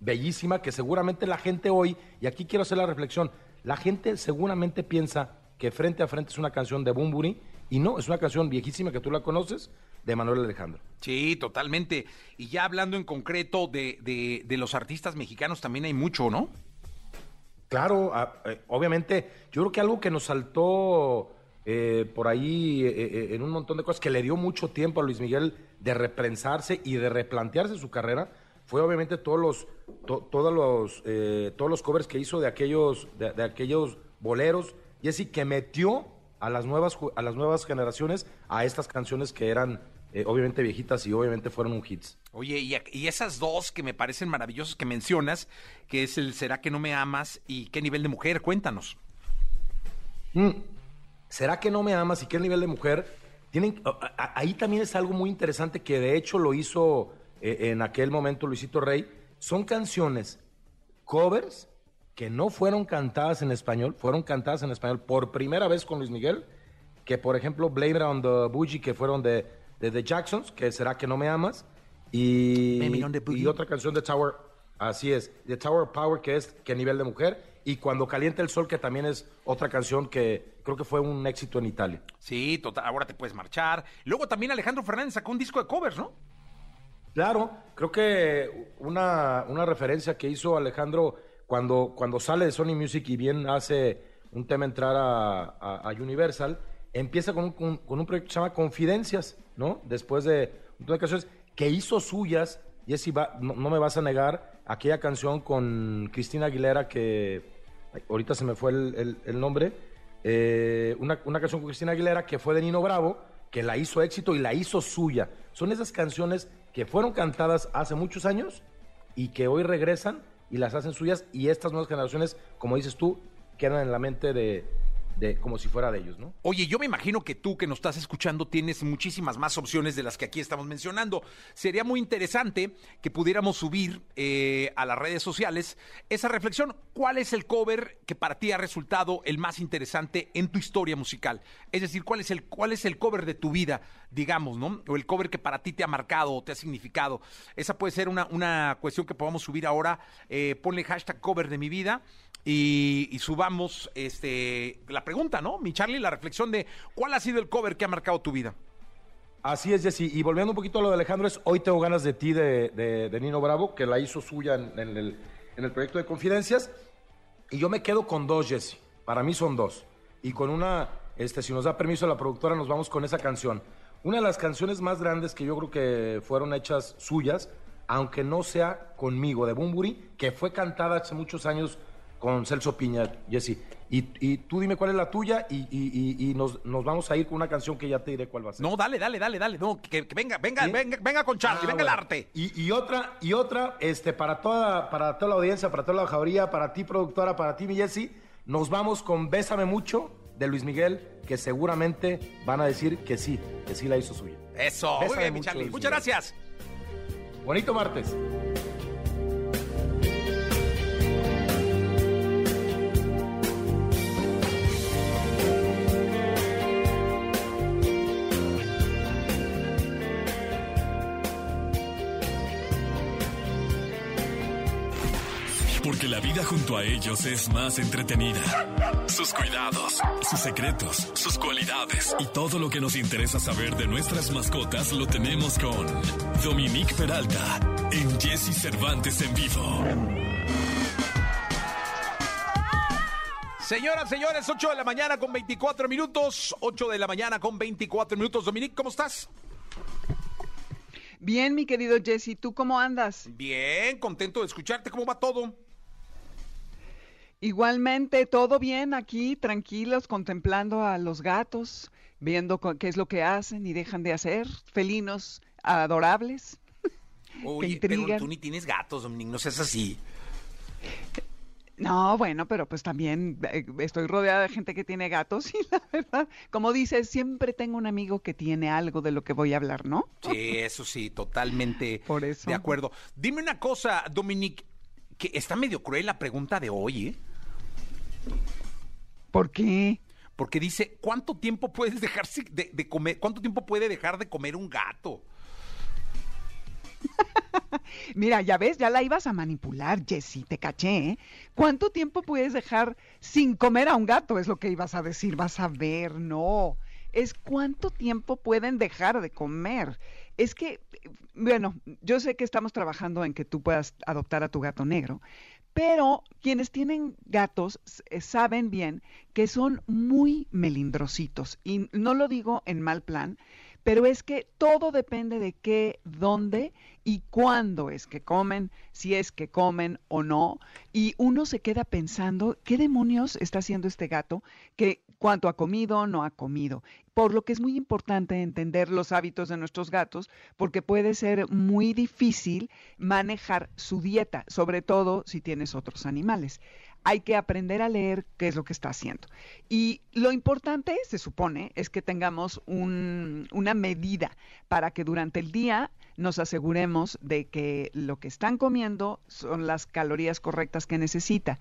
bellísima, que seguramente la gente hoy, y aquí quiero hacer la reflexión, la gente seguramente piensa que frente a frente es una canción de Bumburi, y no, es una canción viejísima que tú la conoces, de Manuel Alejandro. Sí, totalmente. Y ya hablando en concreto de, de- de los artistas mexicanos, también hay mucho, ¿no? Claro, eh, obviamente, yo creo que algo que nos saltó eh, por ahí eh, eh, en un montón de cosas que le dio mucho tiempo a Luis Miguel de reprensarse y de replantearse su carrera fue obviamente todos los to- todos los eh, todos los covers que hizo de aquellos de, de aquellos boleros y así que metió a las nuevas a las nuevas generaciones a estas canciones que eran eh, obviamente viejitas y obviamente fueron un hits. Oye, y, y esas dos que me parecen maravillosas que mencionas, que es el ¿Será que no me amas? y ¿Qué nivel de mujer? Cuéntanos. Mm. ¿Será que no me amas y qué nivel de mujer? Tienen, a- a- ahí también es algo muy interesante que de hecho lo hizo eh, en aquel momento Luisito Rey. Son canciones, covers, que no fueron cantadas en español, fueron cantadas en español por primera vez con Luis Miguel, que por ejemplo Blame It on the Bougie, que fueron de, de The Jacksons, que será que no me amas, y, Blame It on the Boogie. y otra canción de Tower, así es, de Tower Power, que es que nivel de mujer, y Cuando calienta el sol, que también es otra canción que creo que fue un éxito en Italia. Sí, total, ahora te puedes marchar. Luego también Alejandro Fernández sacó un disco de covers, ¿no? Claro, creo que una, una referencia que hizo Alejandro cuando, cuando sale de Sony Music y bien hace un tema entrar a, Universal, empieza con un, con- un proyecto que se llama Confidencias, ¿no? Después de un montón de canciones que hizo suyas, Jessy, no, no me vas a negar, aquella canción con Cristina Aguilera que ahorita se me fue el, el- el nombre, eh, una, una canción con Cristina Aguilera que fue de Nino Bravo, que la hizo éxito y la hizo suya. Son esas canciones que fueron cantadas hace muchos años y que hoy regresan y las hacen suyas y estas nuevas generaciones, como dices tú, quedan en la mente de, como si fuera de ellos, ¿no? Oye, yo me imagino que tú que nos estás escuchando tienes muchísimas más opciones de las que aquí estamos mencionando. Sería muy interesante que pudiéramos subir eh, a las redes sociales esa reflexión. ¿Cuál es el cover que para ti ha resultado el más interesante en tu historia musical? Es decir, ¿cuál es el, cuál es el cover de tu vida, digamos, ¿no? O el cover que para ti te ha marcado o te ha significado. Esa puede ser una, una cuestión que podamos subir ahora. Eh, ponle hashtag cover de mi vida y, y subamos este la pregunta, ¿no? Mi Charlie, la reflexión de cuál ha sido el cover que ha marcado tu vida. Así es, Jessy. Y volviendo un poquito a lo de Alejandro, es Hoy tengo ganas de ti de, de- Nino Bravo, que la hizo suya en, en el, en el proyecto de Confidencias. Y yo me quedo con dos, Jessy. Para mí son dos. Y con una, este, si nos da permiso la productora, nos vamos con esa canción. Una de las canciones más grandes que yo creo que fueron hechas suyas, aunque no sea conmigo, de Bumburi, que fue cantada hace muchos años con Celso Piña, Jessy. Y, y tú dime cuál es la tuya y, y- y- nos, nos vamos a ir con una canción que ya te diré cuál va a ser. No, dale, dale, dale, dale. No, que, que venga, venga, ¿Sí? venga, venga con Charlie, Ah, venga bueno. el arte. Y, y otra, y otra, este, para toda, para toda la audiencia, para toda la jauría, para ti, productora, para ti, mi Jessy, nos vamos con Bésame Mucho de Luis Miguel, que seguramente van a decir que sí, que sí la hizo suya. Eso, muy Bésame bien, mi Charlie. Muchas gracias. Bonito martes. La vida junto a ellos es más entretenida. Sus cuidados, sus secretos, sus cualidades y todo lo que nos interesa saber de nuestras mascotas lo tenemos con Dominique Peralta en Jesse Cervantes en vivo. Señoras, señores, 8 de la mañana con 24 minutos. 8 de la mañana con 24 minutos. Dominique, ¿cómo estás? Bien, mi querido Jesse, ¿tú cómo andas? Bien, contento de escucharte. ¿Cómo va todo? Igualmente, todo bien aquí, tranquilos, contemplando a los gatos, viendo qué es lo que hacen y dejan de hacer, felinos adorables. <laughs> Oye, pero tú ni tienes gatos, Dominique, no seas así. No, bueno, pero pues también eh, estoy rodeada de gente que tiene gatos <laughs> y la verdad, como dices, siempre tengo un amigo que tiene algo de lo que voy a hablar, ¿no? Sí, eso sí, totalmente <laughs> Por eso. de acuerdo. Dime una cosa, Dominique, que está medio cruel la pregunta de hoy, ¿eh? ¿Por qué? Porque dice, ¿cuánto tiempo puedes dejarse de, de comer? ¿Cuánto tiempo puede dejar de comer un gato? <laughs> Mira, ya ves, ya la ibas a manipular, Jessie, te caché, ¿eh? ¿Cuánto tiempo puedes dejar sin comer a un gato? Es lo que ibas a decir, vas a ver, no. Es cuánto tiempo pueden dejar de comer. Es que, bueno, yo sé que estamos trabajando en que tú puedas adoptar a tu gato negro, Pero quienes tienen gatos eh, saben bien que son muy melindrositos. Y no lo digo en mal plan, pero es que todo depende de qué, dónde y cuándo es que comen, si es que comen o no. Y uno se queda pensando, ¿qué demonios está haciendo este gato? Que cuánto ha comido, no ha comido. Por lo que es muy importante entender los hábitos de nuestros gatos, porque puede ser muy difícil manejar su dieta, sobre todo si tienes otros animales hay que aprender a leer qué es lo que está haciendo. Y lo importante, se supone, es que tengamos una medida para que durante el día nos aseguremos de que lo que están comiendo son las calorías correctas que necesita.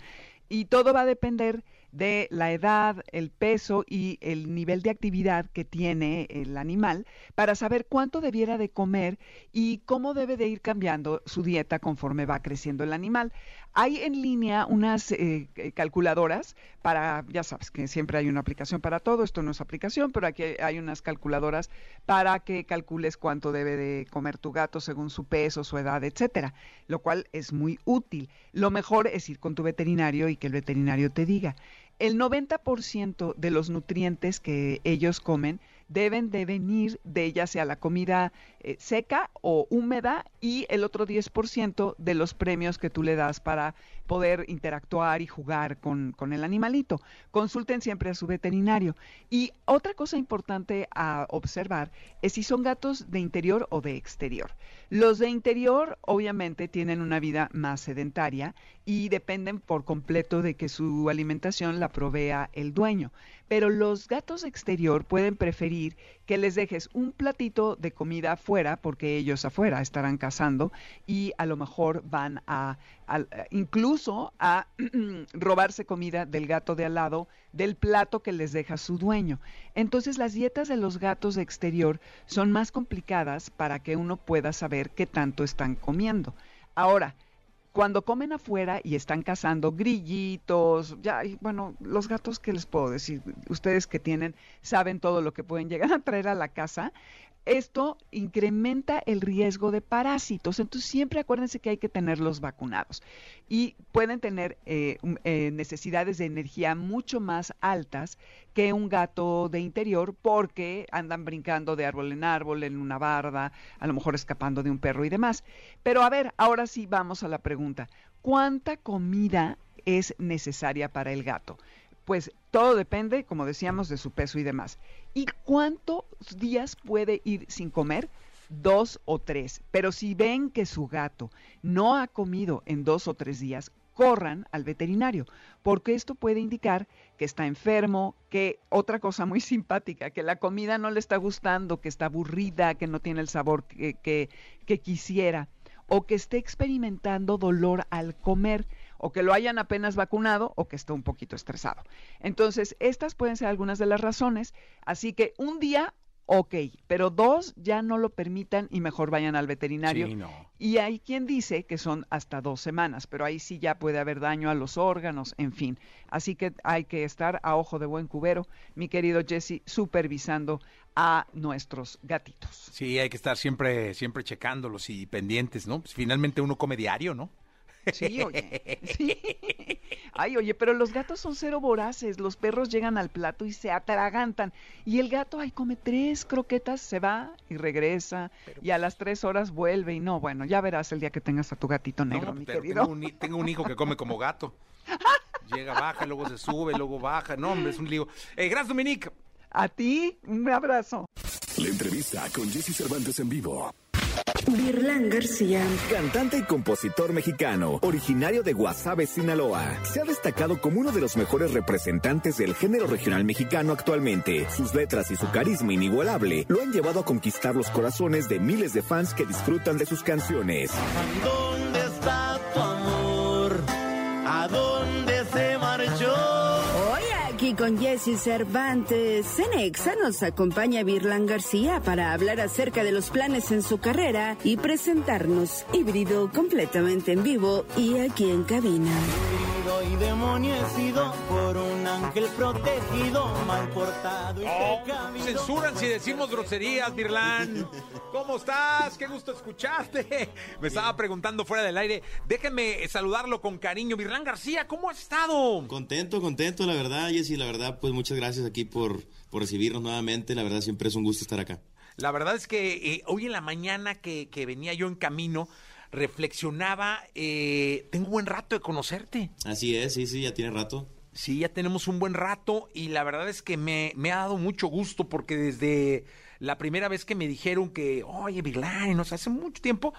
Y todo va a depender de la edad, el peso y el nivel de actividad que tiene el animal para saber cuánto debiera de comer y cómo debe de ir cambiando su dieta conforme va creciendo el animal. Hay en línea unas eh, eh, calculadoras para, ya sabes que siempre hay una aplicación para todo, esto no es aplicación, pero aquí hay unas calculadoras para que calcules cuánto debe de comer tu gato según su peso, su edad, etcétera, lo cual es muy útil. Lo mejor es ir con tu veterinario y que el veterinario te diga. El 90% de los nutrientes que ellos comen deben de venir de ya sea la comida eh, seca o húmeda y el otro 10% de los premios que tú le das para poder interactuar y jugar con, con, el animalito. Consulten siempre a su veterinario. Y otra cosa importante a observar es si son gatos de interior o de exterior. Los de interior obviamente tienen una vida más sedentaria y dependen por completo de que su alimentación la provea el dueño. Pero los gatos exterior pueden preferir que les dejes un platito de comida afuera, porque ellos afuera estarán cazando y a lo mejor van a, incluso a <clears throat> robarse comida del gato de al lado, del plato que les deja su dueño. Entonces las dietas de los gatos de exterior son más complicadas para que uno pueda saber qué tanto están comiendo. Ahora, cuando comen afuera y están cazando grillitos, ya, bueno, los gatos, ¿qué les puedo decir? Ustedes que tienen, saben todo lo que pueden llegar a traer a la casa. Esto incrementa el riesgo de parásitos, entonces siempre acuérdense que hay que tenerlos vacunados y pueden tener eh, eh, necesidades de energía mucho más altas que un gato de interior porque andan brincando de árbol en árbol, en una barda, a lo mejor escapando de un perro y demás. Pero a ver, ahora sí vamos a la pregunta. ¿Cuánta comida es necesaria para el gato? Pues todo depende, como decíamos, de su peso y demás. ¿Y cuántos días puede ir sin comer? Dos o tres. Pero si ven que su gato no ha comido en dos o tres días, corran al veterinario, porque esto puede indicar que está enfermo, que otra cosa muy <laughs> simpática, que la comida no le está gustando, que está aburrida, que no tiene el sabor que, quisiera, o que esté experimentando dolor al comer o que lo hayan apenas vacunado o que esté un poquito estresado. Entonces, estas pueden ser algunas de las razones. Así que un día, ok, pero dos ya no lo permitan y mejor vayan al veterinario. Y hay quien dice que son hasta dos semanas, pero ahí sí ya puede haber daño a los órganos, en fin. Así que hay que estar a ojo de buen cubero, mi querido Jesse, supervisando a nuestros gatitos. Sí, hay que estar siempre, siempre checándolos y pendientes, ¿no? Pues finalmente uno come diario, ¿no? Sí, oye. <laughs> Sí. Ay, oye, pero los gatos son cero voraces. Los perros llegan al plato y se atragantan. Y el gato, ay, come tres croquetas, se va y regresa. y a las tres horas vuelve. Y no, bueno, ya verás el día que tengas a tu gatito negro, mi querido. Tengo un, tengo un hijo que come como gato. <laughs> Llega, baja, luego se sube, luego baja. No, hombre, es un lío. Eh, gracias, Dominique. A ti, un abrazo. La entrevista con Jesse Cervantes en vivo. Virlán García. Cantante y compositor mexicano, originario de Guasave, Sinaloa. Se ha destacado como uno de los mejores representantes del género regional mexicano actualmente. Sus letras y su carisma inigualable lo han llevado a conquistar los corazones de miles de fans que disfrutan de sus canciones. ¿Dónde con Jesse Cervantes, Cenexa nos acompaña Virlan García para hablar acerca de los planes en su carrera y presentarnos híbrido completamente en vivo y aquí en cabina. y por un ángel protegido, mal portado y Oh, censuran si decimos groserías, Virlán. ¿Cómo estás? Qué gusto escucharte. Me estaba preguntando fuera del aire. Déjenme saludarlo con cariño. Virlán García, ¿cómo ha estado? Contento, contento, la verdad, Jessy, la verdad, pues muchas gracias aquí por, por recibirnos nuevamente, la verdad siempre es un gusto estar acá. La verdad es que eh, hoy en la mañana que, que venía yo en camino, reflexionaba, eh, tengo buen rato de conocerte. Así es, sí, sí, ya tiene rato. Sí, ya tenemos un buen rato y la verdad es que me, ha dado mucho gusto porque desde la primera vez que me dijeron que, oye, Virlán, no sé, hace mucho tiempo,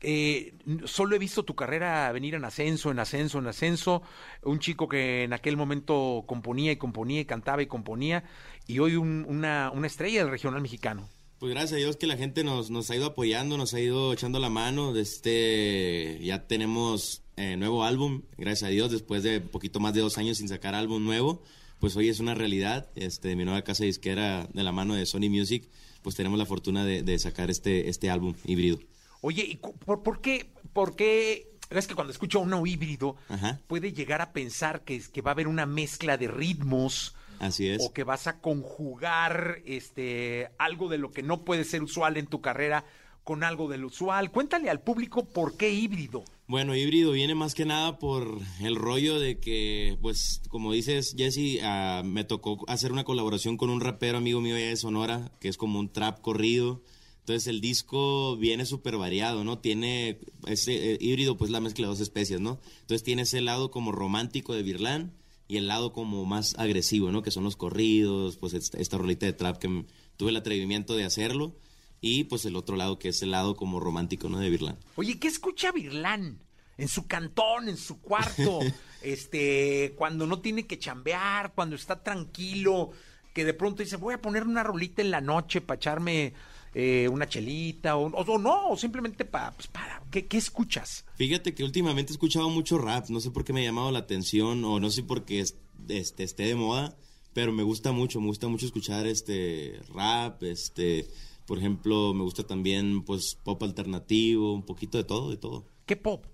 eh, solo he visto tu carrera venir en ascenso, en ascenso, en ascenso. Un chico que en aquel momento componía y componía y cantaba y componía y hoy un- una, una estrella del regional mexicano. Pues gracias a Dios que la gente nos, nos ha ido apoyando, nos ha ido echando la mano. Este, ya tenemos eh, nuevo álbum, gracias a Dios, después de poquito más de dos años sin sacar álbum nuevo. Pues hoy es una realidad. Este, mi nueva casa disquera de la mano de Sony Music, pues tenemos la fortuna de, de sacar este, este álbum híbrido. Oye, ¿y por, por qué? ¿Por qué? Es que cuando escucho uno híbrido, Ajá. puede llegar a pensar que, es- que va a haber una mezcla de ritmos Así es. o que vas a conjugar este algo de lo que no puede ser usual en tu carrera con algo del usual. Cuéntale al público por qué híbrido. Bueno, híbrido viene más que nada por el rollo de que, pues, como dices, Jesse, ah, me tocó hacer una colaboración con un rapero amigo mío de Sonora, que es como un trap corrido. Entonces el disco viene súper variado, ¿no? Tiene ese eh, híbrido, pues la mezcla de dos especies, ¿no? Entonces tiene ese lado como romántico de Virlán y el lado como más agresivo, ¿no? Que son los corridos, pues esta, rolita de trap que tuve el atrevimiento de hacerlo. Y pues el otro lado que es el lado como romántico, ¿no? De Virlán. Oye, ¿qué escucha Virlán? En su cantón, en su cuarto, <laughs> este, cuando no tiene que chambear, cuando está tranquilo, que de pronto dice, voy a poner una rolita en la noche para echarme eh, una chelita, o, no, o simplemente pa- pues, para, ¿qué, qué escuchas? Fíjate que últimamente he escuchado mucho rap, no sé por qué me ha llamado la atención o no sé por qué es- este, esté de moda, pero me gusta mucho, me gusta mucho escuchar este rap, este, por ejemplo, me gusta también pues pop alternativo, un poquito de todo, de todo. ¿Qué pop?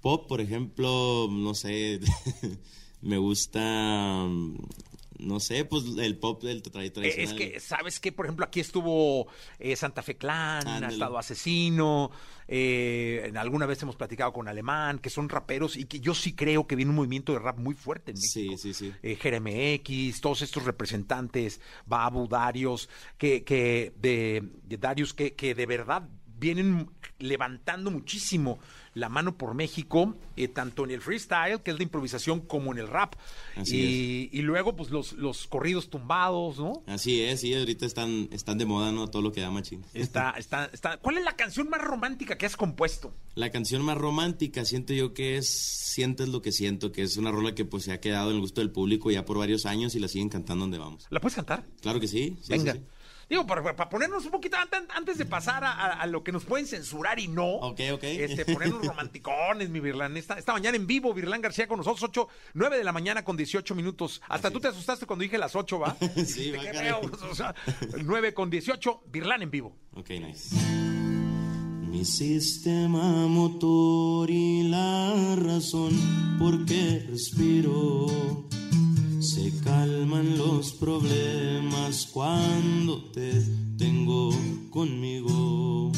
Pop, por ejemplo, no sé, <laughs> me gusta, mm, no sé, pues el pop del tra- tradicional. es que, ¿sabes qué? Por ejemplo, aquí estuvo eh, Santa Fe Clan, ha estado Asesino, eh, alguna vez hemos platicado con Alemán, que son raperos y que yo sí creo que viene un movimiento de rap muy fuerte en México. Sí, sí, sí. eh, Jeremy X, todos estos representantes, Babu, Darius, que, que de, de Darius, que, que de verdad vienen levantando muchísimo la mano por México, eh, tanto en el freestyle, que es la improvisación, como en el rap. Así y, y luego, pues, los, los corridos tumbados, ¿no? Así es, sí, ahorita están, están de moda, ¿no? Todo lo que da machín. Está, <laughs> está, está. ¿Cuál es la canción más romántica que has compuesto? La canción más romántica siento yo que es Sientes lo que siento, que es una rola que pues se ha quedado en el gusto del público ya por varios años y la siguen cantando donde vamos. ¿La puedes cantar? Claro que sí. sí, Venga. sí, sí. Digo, para, para ponernos un poquito antes, antes de pasar a, a- a lo que nos pueden censurar y no. Ok, ok. Este, ponernos romanticones, mi Virlán. Esta, esta mañana en vivo, Virlán García con nosotros, 8, 9 de la mañana con 18 minutos. Hasta tú te asustaste cuando dije las 8, ¿va? <laughs> Sí, va. <laughs> O sea, 9 con 18, Virlán en vivo. Ok, nice. Mi sistema motor y la razón por qué respiro se calman los problemas cuando te tengo conmigo.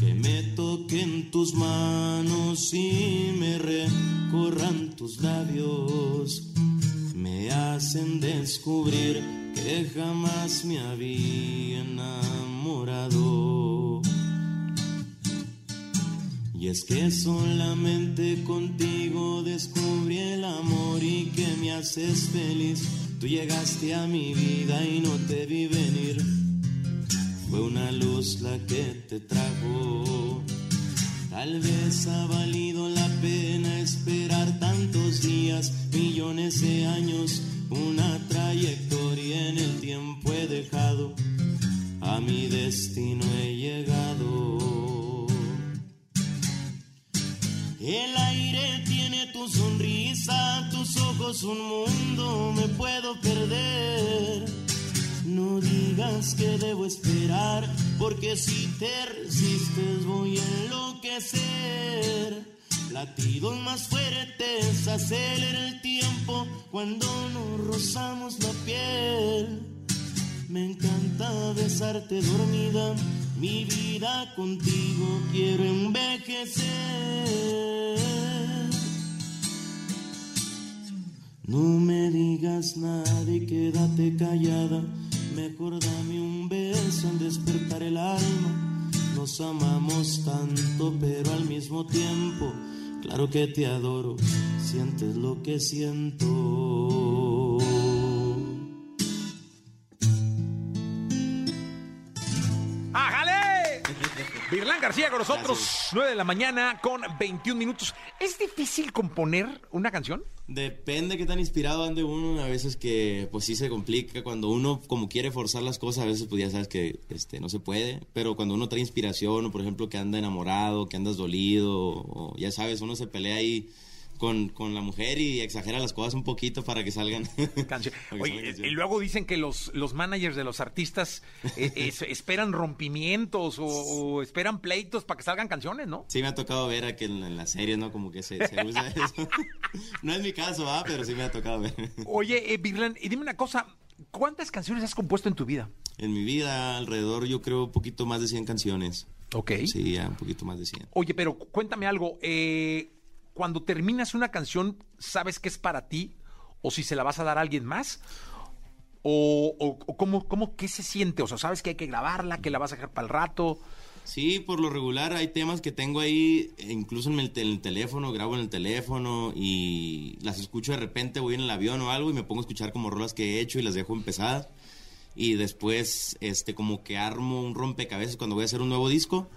Que me toquen tus manos y me recorran tus labios me hacen descubrir que jamás me había enamorado. Y es que solamente contigo descubrí el amor y que me haces feliz. Tú llegaste a mi vida y no te vi venir. Fue una luz la que te trajo. Tal vez ha valido la pena esperar tantos días, millones de años, una trayectoria en el tiempo he dejado, a mi destino un mundo, me puedo perder. No digas que debo esperar, porque si te resistes voy a enloquecer. Latidos más fuertes, acelera el tiempo cuando nos rozamos la piel. Me encanta besarte dormida, mi vida contigo quiero envejecer. No me digas nada y quédate callada, mejor dame un beso en despertar el alma. Nos amamos tanto, pero al mismo tiempo, claro que te adoro, sientes lo que siento. Virlán García con nosotros, 9 de la mañana con 21 minutos. ¿Es difícil componer una canción? Depende qué tan inspirado ande uno, a veces que pues sí se complica, cuando uno como quiere forzar las cosas, a veces pues ya sabes que este, no se puede, pero cuando uno trae inspiración o por ejemplo que anda enamorado, que andas dolido, o ya sabes, uno se pelea ahí con, con la mujer y exagera las cosas un poquito para que salgan. <laughs> Canción. Oye, y luego dicen que los, los managers de los artistas eh, <laughs> es- esperan rompimientos o, o esperan pleitos para que salgan canciones, ¿no? Sí me ha tocado ver a que en, en las series, ¿no? Como que se, se usa <laughs> eso. no es mi caso, ¿ah? Pero sí me ha tocado ver. Oye, eh, Virlán, y dime una cosa, ¿cuántas canciones has compuesto en tu vida? En mi vida, alrededor, yo creo, un poquito más de 100 canciones. Ok. Sí, ya, un poquito más de 100. Oye, pero cuéntame algo, eh, cuando terminas una canción, ¿sabes que es para ti? ¿O si se la vas a dar a alguien más? ¿O, cómo, cómo, qué se siente? O sea, ¿sabes que hay que grabarla, que la vas a dejar para el rato? Sí, por lo regular hay temas que tengo ahí, eh, incluso en el, tel- el teléfono, grabo en el teléfono y las escucho de repente, voy en el avión o algo y me pongo a escuchar como rolas que he hecho y las dejo empezadas. Y después, este, como que armo un rompecabezas cuando voy a hacer un nuevo disco.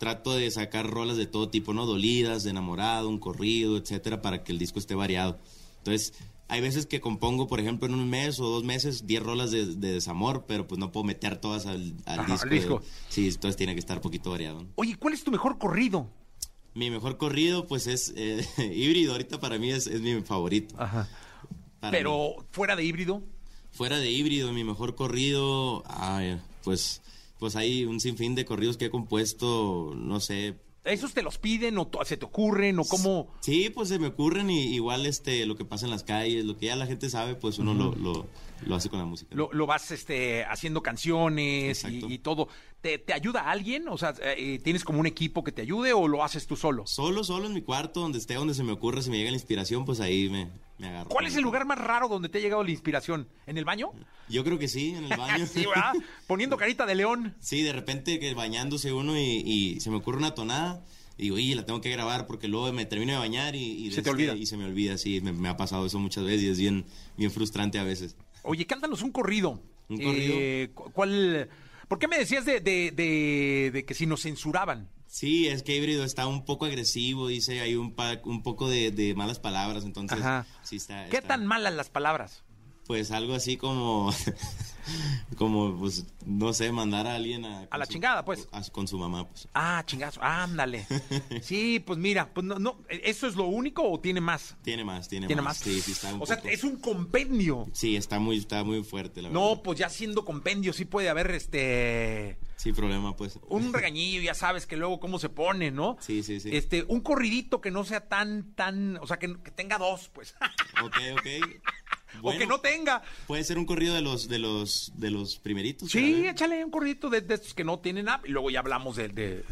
Trato de sacar rolas de todo tipo, ¿no? Dolidas, de enamorado, un corrido, etcétera, para que el disco esté variado. Entonces, hay veces que compongo, por ejemplo, en un mes o dos meses, 10 rolas de, de desamor, pero pues no puedo meter todas al, al Ajá, disco. al disco. Sí, entonces tiene que estar un poquito variado. ¿no? Oye, ¿cuál es tu mejor corrido? Mi mejor corrido, pues es eh, <laughs> híbrido. Ahorita para mí es, es mi favorito. Ajá. Para Pero fuera de híbrido. Fuera de híbrido, mi mejor corrido, ay, pues, pues hay un sinfín de corridos que he compuesto, no sé. ¿Esos te los piden o se te ocurren o cómo? Sí, pues se me ocurren y igual este, lo que pasa en las calles, lo que ya la gente sabe, pues uno lo, lo, lo hace con la música. Lo, lo vas este, haciendo canciones y, y todo. ¿Te, te ayuda alguien? O sea, eh, ¿tienes como un equipo que te ayude o lo haces tú solo? Solo, solo en mi cuarto, donde esté, donde se me ocurre, si me llega la inspiración, pues ahí me, me agarro. ¿Cuál es el lugar más raro donde te ha llegado la inspiración? ¿En el baño? Yo creo que sí, en el baño. <laughs> sí, ¿verdad? Poniendo carita de león. Sí, de repente que bañándose uno y, y se me ocurre una tonada y digo, oye, la tengo que grabar porque luego me termino de bañar y, y Se te este- olvida. Y se me olvida, sí, me, me ha pasado eso muchas veces y es bien, bien frustrante a veces. Oye, cántanos un corrido. ¿Un corrido? Eh, cu- ¿Cuál? ¿Por qué me decías de, de- de- de que si nos censuraban? Sí, es que híbrido está un poco agresivo, dice, hay un, pa- un poco de, de malas palabras, entonces Ajá. sí está... ¿Qué está- tan malas las palabras? Pues algo así como, <laughs> como, pues, no sé, mandar a alguien a... A la chingada, pues. a- con su mamá, pues. Ah, chingazo, ándale. <laughs> Sí, pues mira, pues no, no, ¿eso es lo único o tiene más? Tiene más, tiene, ¿Tiene más. más? Sí, sí, está un O sea, poco- es un compendio. Sí, está muy, está muy fuerte, la verdad. No, pues ya siendo compendio sí puede haber este Sin problema, pues. un <laughs> regañillo, ya sabes que luego cómo se pone, ¿no? Sí, sí, sí. Este, un corridito que no sea tan, tan, o sea, que, que tenga dos, pues. Ok, ok. O que no tenga. Puede ser un corrido de los, de los, de los primeritos. Sí, échale un corridito de, de estos que no tienen nada y luego ya hablamos de, de-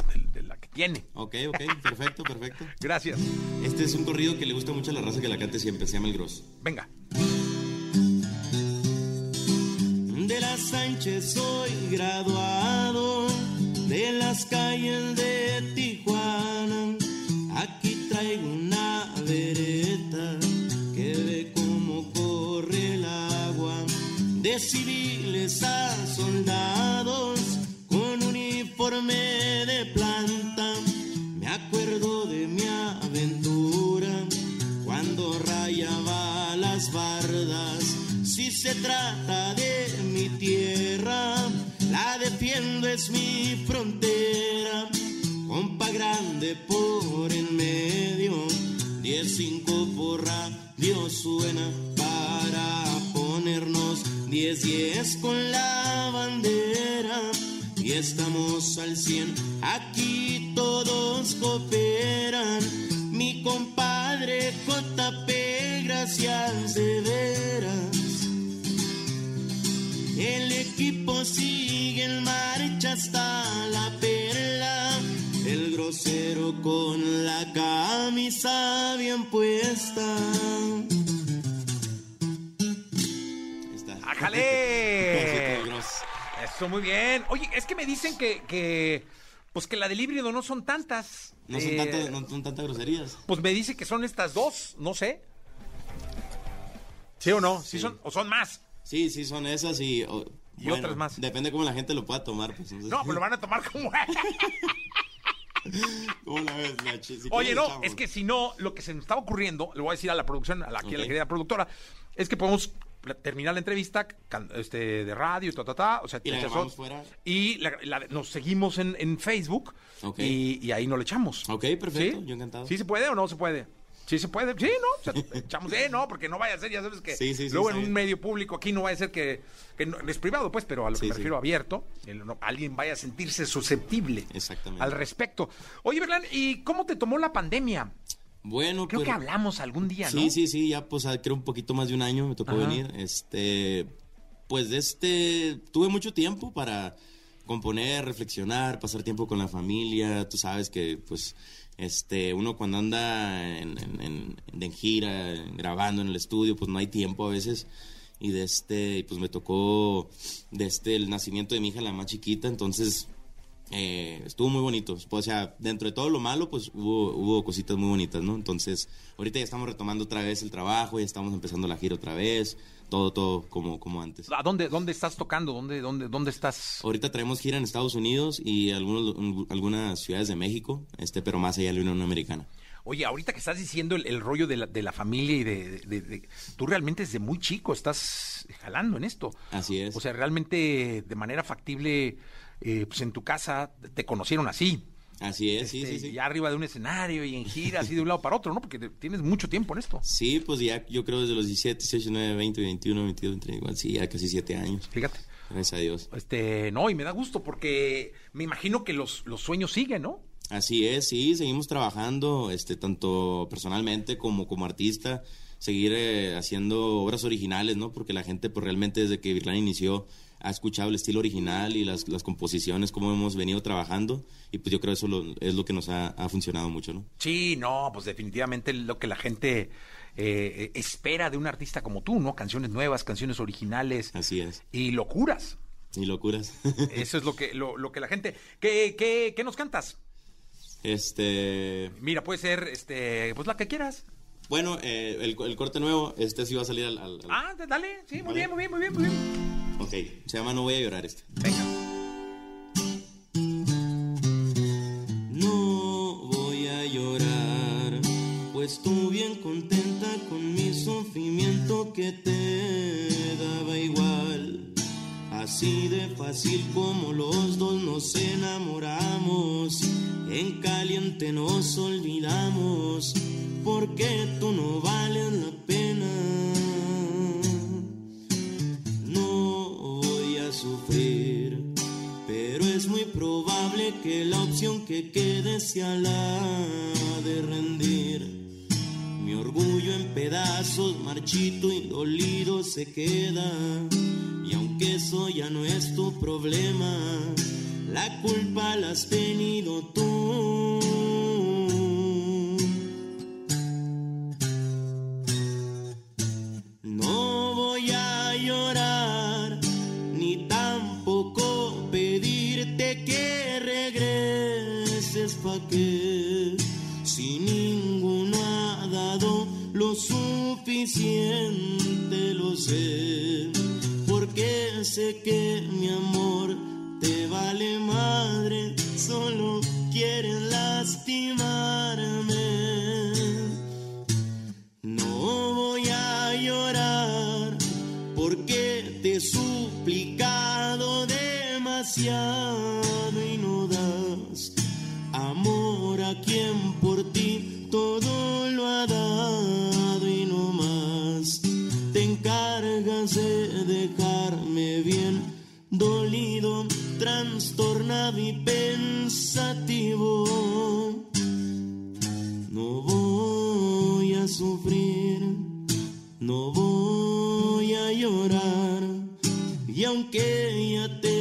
la que tiene. Ok, ok, <laughs> perfecto, perfecto. Gracias. Este es un corrido que le gusta mucho a la raza que la cante siempre, se llama El Grosso. Venga. De la Sánchez soy graduado de las calles de Tijuana. Aquí traigo una vereta De civiles a soldados con uniforme de planta. Me acuerdo de mi aventura cuando rayaba las bardas. Si se trata de mi tierra, la defiendo, es mi frontera. Compa grande por en medio, 10-5 por radio suena 10-10 con la bandera. Y estamos al 100, aquí todos cooperan. Mi compadre JP, gracias de veras. El equipo sigue en marcha hasta la perla. El grosero con la camisa bien puesta. ¡Ájale! Eso, muy bien. Oye, es que me dicen que, que pues que la del híbrido no son tantas. No son, Eh, tantas, no son tantas groserías. Pues me dice que son estas dos, no sé. ¿Sí o no? ¿Sí, son o son más? Sí, sí, son esas y... o- Y bueno, otras más. Depende cómo la gente lo pueda tomar. Pues, entonces- No, pues lo van a tomar como... <laughs> <laughs> ¿Cómo la ves, Nachi? Si Oye, no, echamos. es que si no, lo que se nos estaba ocurriendo, le voy a decir a la producción, a la, aquí a la querida productora, es que podemos terminar la entrevista can- este, de radio, ta, ta, ta, o sea, Y la fuera. y la- la- nos seguimos en, en Facebook Ok. y, y ahí no le echamos. Ok, perfecto, ¿Sí? yo encantado. ¿Sí se puede o no se puede? Sí se puede, sí, ¿no? O sea, <laughs> echamos, eh, no, porque no vaya a ser, ya sabes que Sí, sí, sí, luego en un medio público aquí no vaya a ser que, que no- es privado, pues, pero a lo que me refiero abierto, el- no- alguien vaya a sentirse susceptible Exactamente. al respecto. Oye, Berlán, ¿y cómo te tomó la pandemia? Bueno, Creo pues, que hablamos algún día, ¿no? Sí, sí, sí, ya pues ah, creo un poquito más de un año me tocó Ajá. venir. Este, pues de este, tuve mucho tiempo para componer, reflexionar, pasar tiempo con la familia. Tú sabes que pues este, uno cuando anda en, en- en- en gira, grabando en el estudio, pues no hay tiempo a veces. Y de este, pues me tocó de este el nacimiento de mi hija, la más chiquita, entonces eh, estuvo muy bonito. O sea, dentro de todo lo malo, pues hubo, hubo cositas muy bonitas, ¿no? Entonces, ahorita ya estamos retomando otra vez el trabajo, ya estamos empezando la gira otra vez, todo, todo como, como antes. ¿A dónde, dónde estás tocando? ¿Dónde, dónde, dónde estás? Ahorita traemos gira en Estados Unidos y algunos, algunas ciudades de México, este, pero más allá de la Unión Americana. Oye, ahorita que estás diciendo el, el rollo de la, de la familia y de, de- de- Tú realmente desde muy chico estás jalando en esto. Así es. O sea, realmente de manera factible, eh, pues en tu casa te conocieron así. Así es, Este, sí, sí. Ya arriba de un escenario y en gira, así de un lado para otro, ¿no? Porque te- tienes mucho tiempo en esto. Sí, pues ya yo creo desde los 17, 18, 19, 20, 21, 22, 23, igual, sí, ya casi 7 años. Fíjate. Gracias a Dios. Este, no, y me da gusto porque me imagino que los, los sueños siguen, ¿no? Así es, sí, seguimos trabajando, este, tanto personalmente como como artista, seguir eh, haciendo obras originales, ¿no? Porque la gente, pues realmente desde que Virlán inició, ha escuchado el estilo original y las, las composiciones, cómo hemos venido trabajando, y pues yo creo eso lo- es lo que nos ha, ha funcionado mucho, ¿no? Sí, no, pues definitivamente lo que la gente eh, espera de un artista como tú, ¿no? Canciones nuevas, canciones originales. Así es. Y locuras. Y locuras. <laughs> Eso es lo que, lo, lo que la gente. ¿Qué, qué, qué nos cantas? este, Mira, puede ser, este, pues la que quieras. bueno, eh, el, el corte nuevo, este sí va a salir al... al- al- Ah, dale, sí, muy Vale. bien, muy bien, muy bien, muy bien. Ok, se llama No voy a llorar este. Venga. No voy a llorar, pues tú bien contenta con mi sufrimiento que te daba igual. Así de fácil como los dos nos enamoramos, en caliente nos olvidamos, porque marchito y dolido se queda. Y aunque eso ya no es tu problema, la culpa la has pensativo. No voy a sufrir, no voy a llorar. Y aunque ya te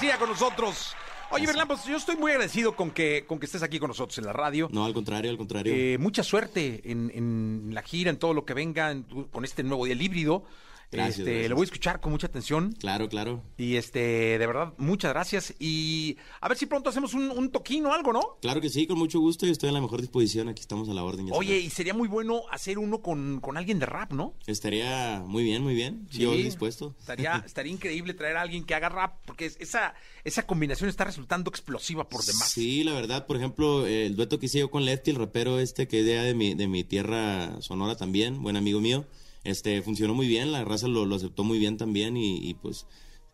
García con nosotros. Oye, Virlán, pues yo estoy muy agradecido con que, con que estés aquí con nosotros en la radio. No, al contrario, al contrario. Eh, mucha suerte en, en la gira, en todo lo que venga, en con este nuevo día híbrido. Gracias, este, gracias. Lo voy a escuchar con mucha atención. Claro, claro. Y este, de verdad, muchas gracias. Y a ver si pronto hacemos un, un toquín o algo, ¿no? Claro que sí, con mucho gusto y estoy en la mejor disposición. Aquí estamos a la orden. ya Oye, sabes. y sería muy bueno hacer uno con, con alguien de rap, ¿no? Estaría muy bien, muy bien. Yo dispuesto. Estaría, <laughs> estaría increíble traer a alguien que haga rap, porque es- esa, esa combinación está resultando explosiva por demás. Sí, la verdad, por ejemplo, el dueto que hice yo con Lefty, el rapero este que es de, de mi, de mi tierra sonora también, buen amigo mío, este funcionó muy bien, la raza lo, lo aceptó muy bien también y, y, pues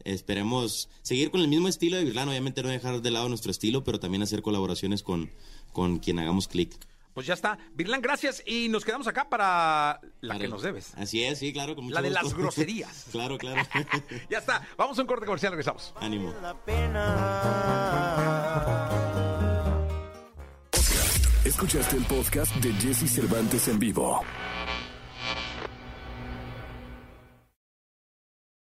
esperemos seguir con el mismo estilo de Virlán, obviamente no dejar de lado nuestro estilo, pero también hacer colaboraciones con, con quien hagamos clic. Pues ya está. Virlán, gracias. Y nos quedamos acá para la Para que el- nos debes. Así es, sí, claro, con mucho La de gusto. las groserías. <laughs> claro, claro. <laughs> Ya está. Vamos a un corte comercial, regresamos. Ánimo. Escuchaste el podcast de Jesse Cervantes en vivo.